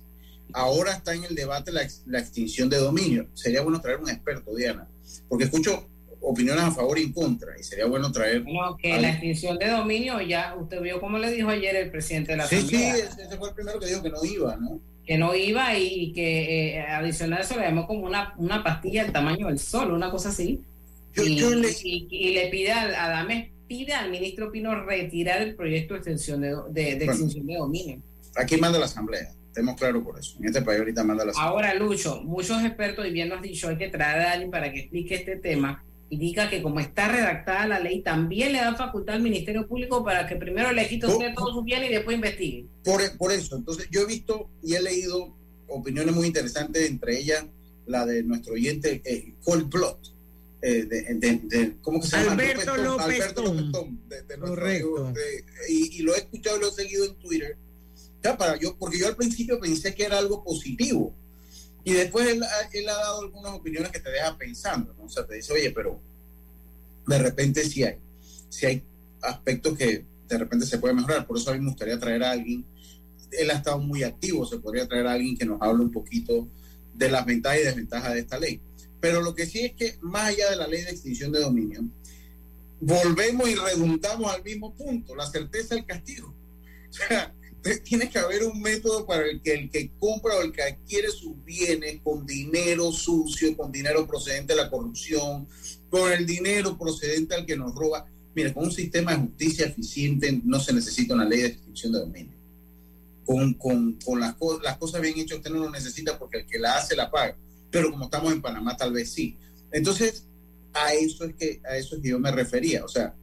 Ahora está en el debate la, la extinción de dominio. Sería bueno traer un experto, Diana, porque escucho opiniones a favor y en contra, y sería bueno traer... No, que la extinción de dominio, ya usted vio como le dijo ayer el presidente de la Sí, Asamblea. sí, ese fue el primero que dijo que no iba, ¿no? que no iba y que eh, adicional a eso le llamó como una, una pastilla del tamaño del sol, una cosa así. y, y- y le pide al Adames, pide al ministro Pino retirar el proyecto de extensión de, de- de Bueno. extinción de dominio. Aquí manda la Asamblea, estemos claros por eso. En este país ahorita manda la. Ahora, Lucho, muchos expertos, y bien nos dicho, hay que traer a alguien para que explique este tema y diga que como está redactada la ley, también le da facultad al Ministerio Público para que primero le quite usted todo su bien y después investigue. Por, por eso, entonces yo he visto y he leído opiniones muy interesantes, entre ellas la de nuestro oyente eh, Cole Plot. eh, de, de- de- ¿Cómo que se llama? Alberto López Alberto Tom. López Tom, de- Correcto. de- y, y lo he escuchado y lo he seguido en Twitter. Ya, para yo, porque yo al principio pensé que era algo positivo. Y después él, ha- dado algunas opiniones que te dejan pensando, ¿no? O sea, te dice, oye, pero de repente sí hay, sí hay aspectos que de repente se puede mejorar. Por eso a mí me gustaría traer a alguien. Él ha estado muy activo, se podría traer a alguien que nos hable un poquito de las ventajas y desventajas de esta ley. Pero lo que sí es que más allá de la ley de extinción de dominio, volvemos y redundamos al mismo punto, la certeza del castigo. [laughs] O sea, te- [laughs] tiene que haber un método para el que el que compra o el que adquiere sus bienes con dinero sucio, con dinero procedente de la corrupción, con el dinero procedente al que nos roba. Mira, con un sistema de justicia eficiente no se necesita una ley de extinción de dominio. Con, con, con las, co- las cosas bien hechas usted no lo necesita porque el que la hace la paga. Pero como estamos en Panamá, tal vez sí. Entonces, a eso es que, a eso es que yo me refería. O sea,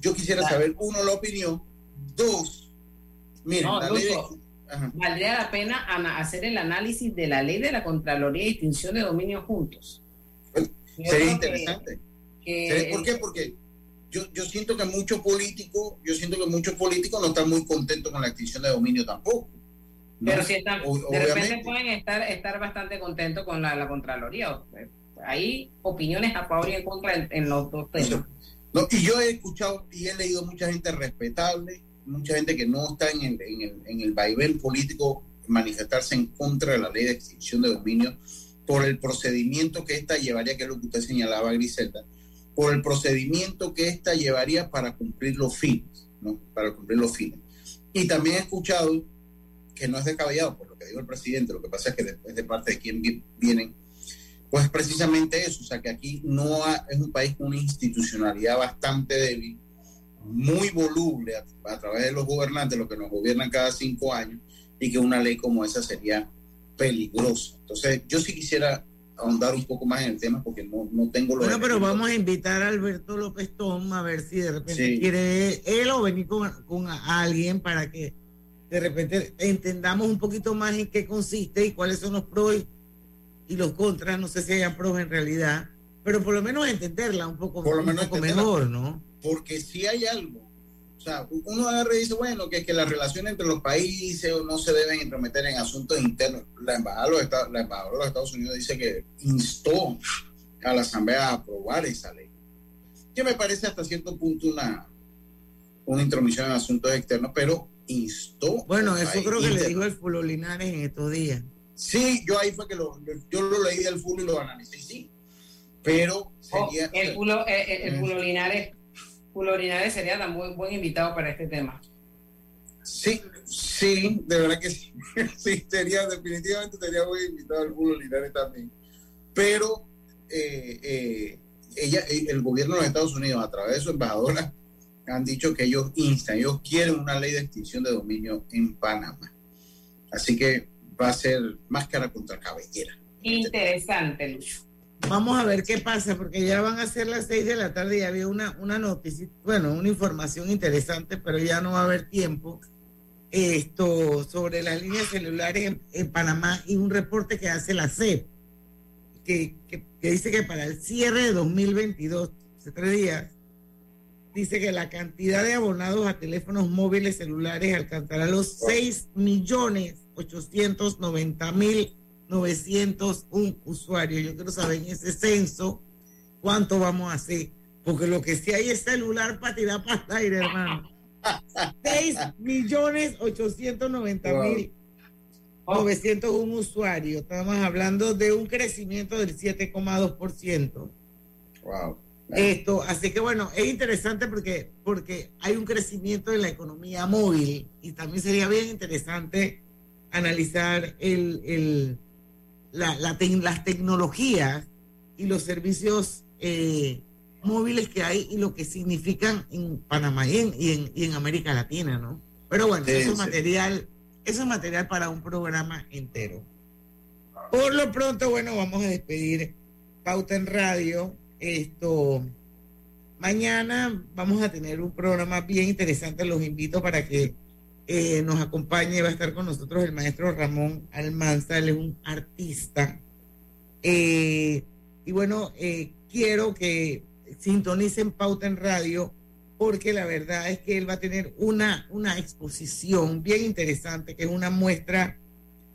yo quisiera saber, uno, la opinión, dos, miren, No, la ley de- Lucho, valdría la pena hacer el análisis de la ley de la Contraloría y extinción de dominio juntos. Yo sería interesante. que- ¿Por qué? Porque yo, yo siento que muchos políticos, yo siento que muchos políticos no están muy contentos con la extinción de dominio tampoco. ¿no? Pero si están, O- de repente pueden estar, estar bastante contentos con la, la Contraloría. Hay opiniones a favor y en contra en, en los dos temas. No, y yo he escuchado y he leído mucha gente respetable, mucha gente que no está en el, en el, en el vaivén político manifestarse en contra de la ley de extinción de dominio por el procedimiento que esta llevaría, que es lo que usted señalaba, Griselda, por el procedimiento que esta llevaría para cumplir los fines, ¿no? Para cumplir los fines. Y también he escuchado que no es descabellado por lo que dijo el presidente, lo que pasa es que después de parte de quien vi- vienen, pues precisamente eso, o sea que aquí no ha- es un país con una institucionalidad bastante débil, muy voluble a, a través de los gobernantes, los que nos gobiernan cada cinco años, y que una ley como esa sería peligrosa. Entonces, yo sí quisiera ahondar un poco más en el tema porque no, no tengo los Bueno, pero vamos a invitar a Alberto López Tom a ver si de repente Sí. quiere él o venir con, con alguien para que de repente entendamos un poquito más en qué consiste y cuáles son los pros y, y los contras. No sé si hayan pros en realidad, pero por lo menos entenderla un poco, por lo un menos poco entenderla, mejor, ¿no? Porque si hay algo, o sea, uno agarra y dice, bueno, que, que las relaciones entre los países no se deben entrometer en asuntos internos. La embajada, de los Estados, la embajadora de los Estados Unidos dice que instó a la Asamblea a aprobar esa ley. Que me parece hasta cierto punto una, una intromisión en asuntos externos, pero instó. Bueno, eso país creo que le dijo el Fulo Linares en estos días. Sí, yo ahí fue que lo, yo lo leí del fútbol y lo analicé, sí. Pero sería. El Pulo, eh, eh, el Eh. Pulo Linares, Pulo Linares sería tan buen, buen invitado para este tema. Sí, sí, de verdad que sí. [laughs] sí, sería, definitivamente sería muy invitado al Julio Linares también. Pero eh, eh, ella, eh, el gobierno de los Estados Unidos, a través de su embajadora, han dicho que ellos instan, ellos quieren una ley de extinción de dominio en Panamá. Así que va a ser máscara contra cabellera. Interesante, Lucho. Vamos a ver qué pasa, porque ya van a ser las seis de la tarde y había una, una noticia, bueno, una información interesante, pero ya no va a haber tiempo. Esto sobre las líneas celulares en, en Panamá y un reporte que hace la CEP. que, que, dice que para el cierre de 2022, hace tres días, dice que la cantidad de abonados a teléfonos móviles celulares alcanzará los 6 millones 890 mil 901 usuarios. Yo quiero saber en ese censo cuánto vamos a hacer, porque lo que sí hay es celular para tirar para el aire, hermano. 6 millones 890 mil 901 usuarios. Estamos hablando de un crecimiento del 7,2%. Wow. Esto, así que bueno, es interesante porque, porque hay un crecimiento en la economía móvil y también sería bien interesante analizar el, el, la, las tecnologías y los servicios eh, móviles que hay y lo que significan en Panamá y en, y en, América Latina, ¿no? Pero bueno, eso es material, eso es material para un programa entero. Por lo pronto, bueno, vamos a despedir Pauta en Radio. Esto mañana vamos a tener un programa bien interesante. Los invito para que eh, nos acompañe. Va a estar con nosotros el maestro Ramón Almanza. Él es un artista. Eh, y bueno, eh, quiero que sintonicen Pauta en Radio porque la verdad es que él va a tener una, una exposición bien interesante, que es una muestra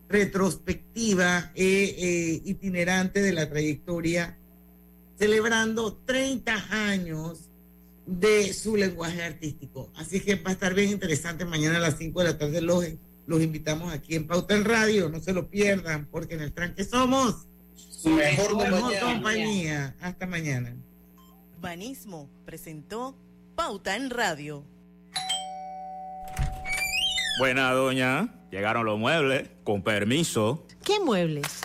retrospectiva e itinerante de la trayectoria, celebrando 30 años de su lenguaje artístico. Así que va a estar bien interesante mañana a las 5 de la tarde. Los, los invitamos aquí en Pauta en Radio. No se lo pierdan, porque en el tranque somos su mejor, compañía. Hasta mañana. Banismo presentó Pauta en Radio. Buena, doña. Llegaron los muebles. Con permiso. ¿Qué muebles?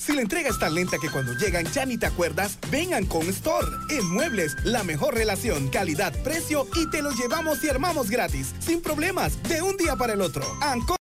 Si la entrega es tan lenta que cuando llegan ya ni te acuerdas, vengan con Store. En Muebles, la mejor relación, calidad, precio y te lo llevamos y armamos gratis, sin problemas, de un día para el otro.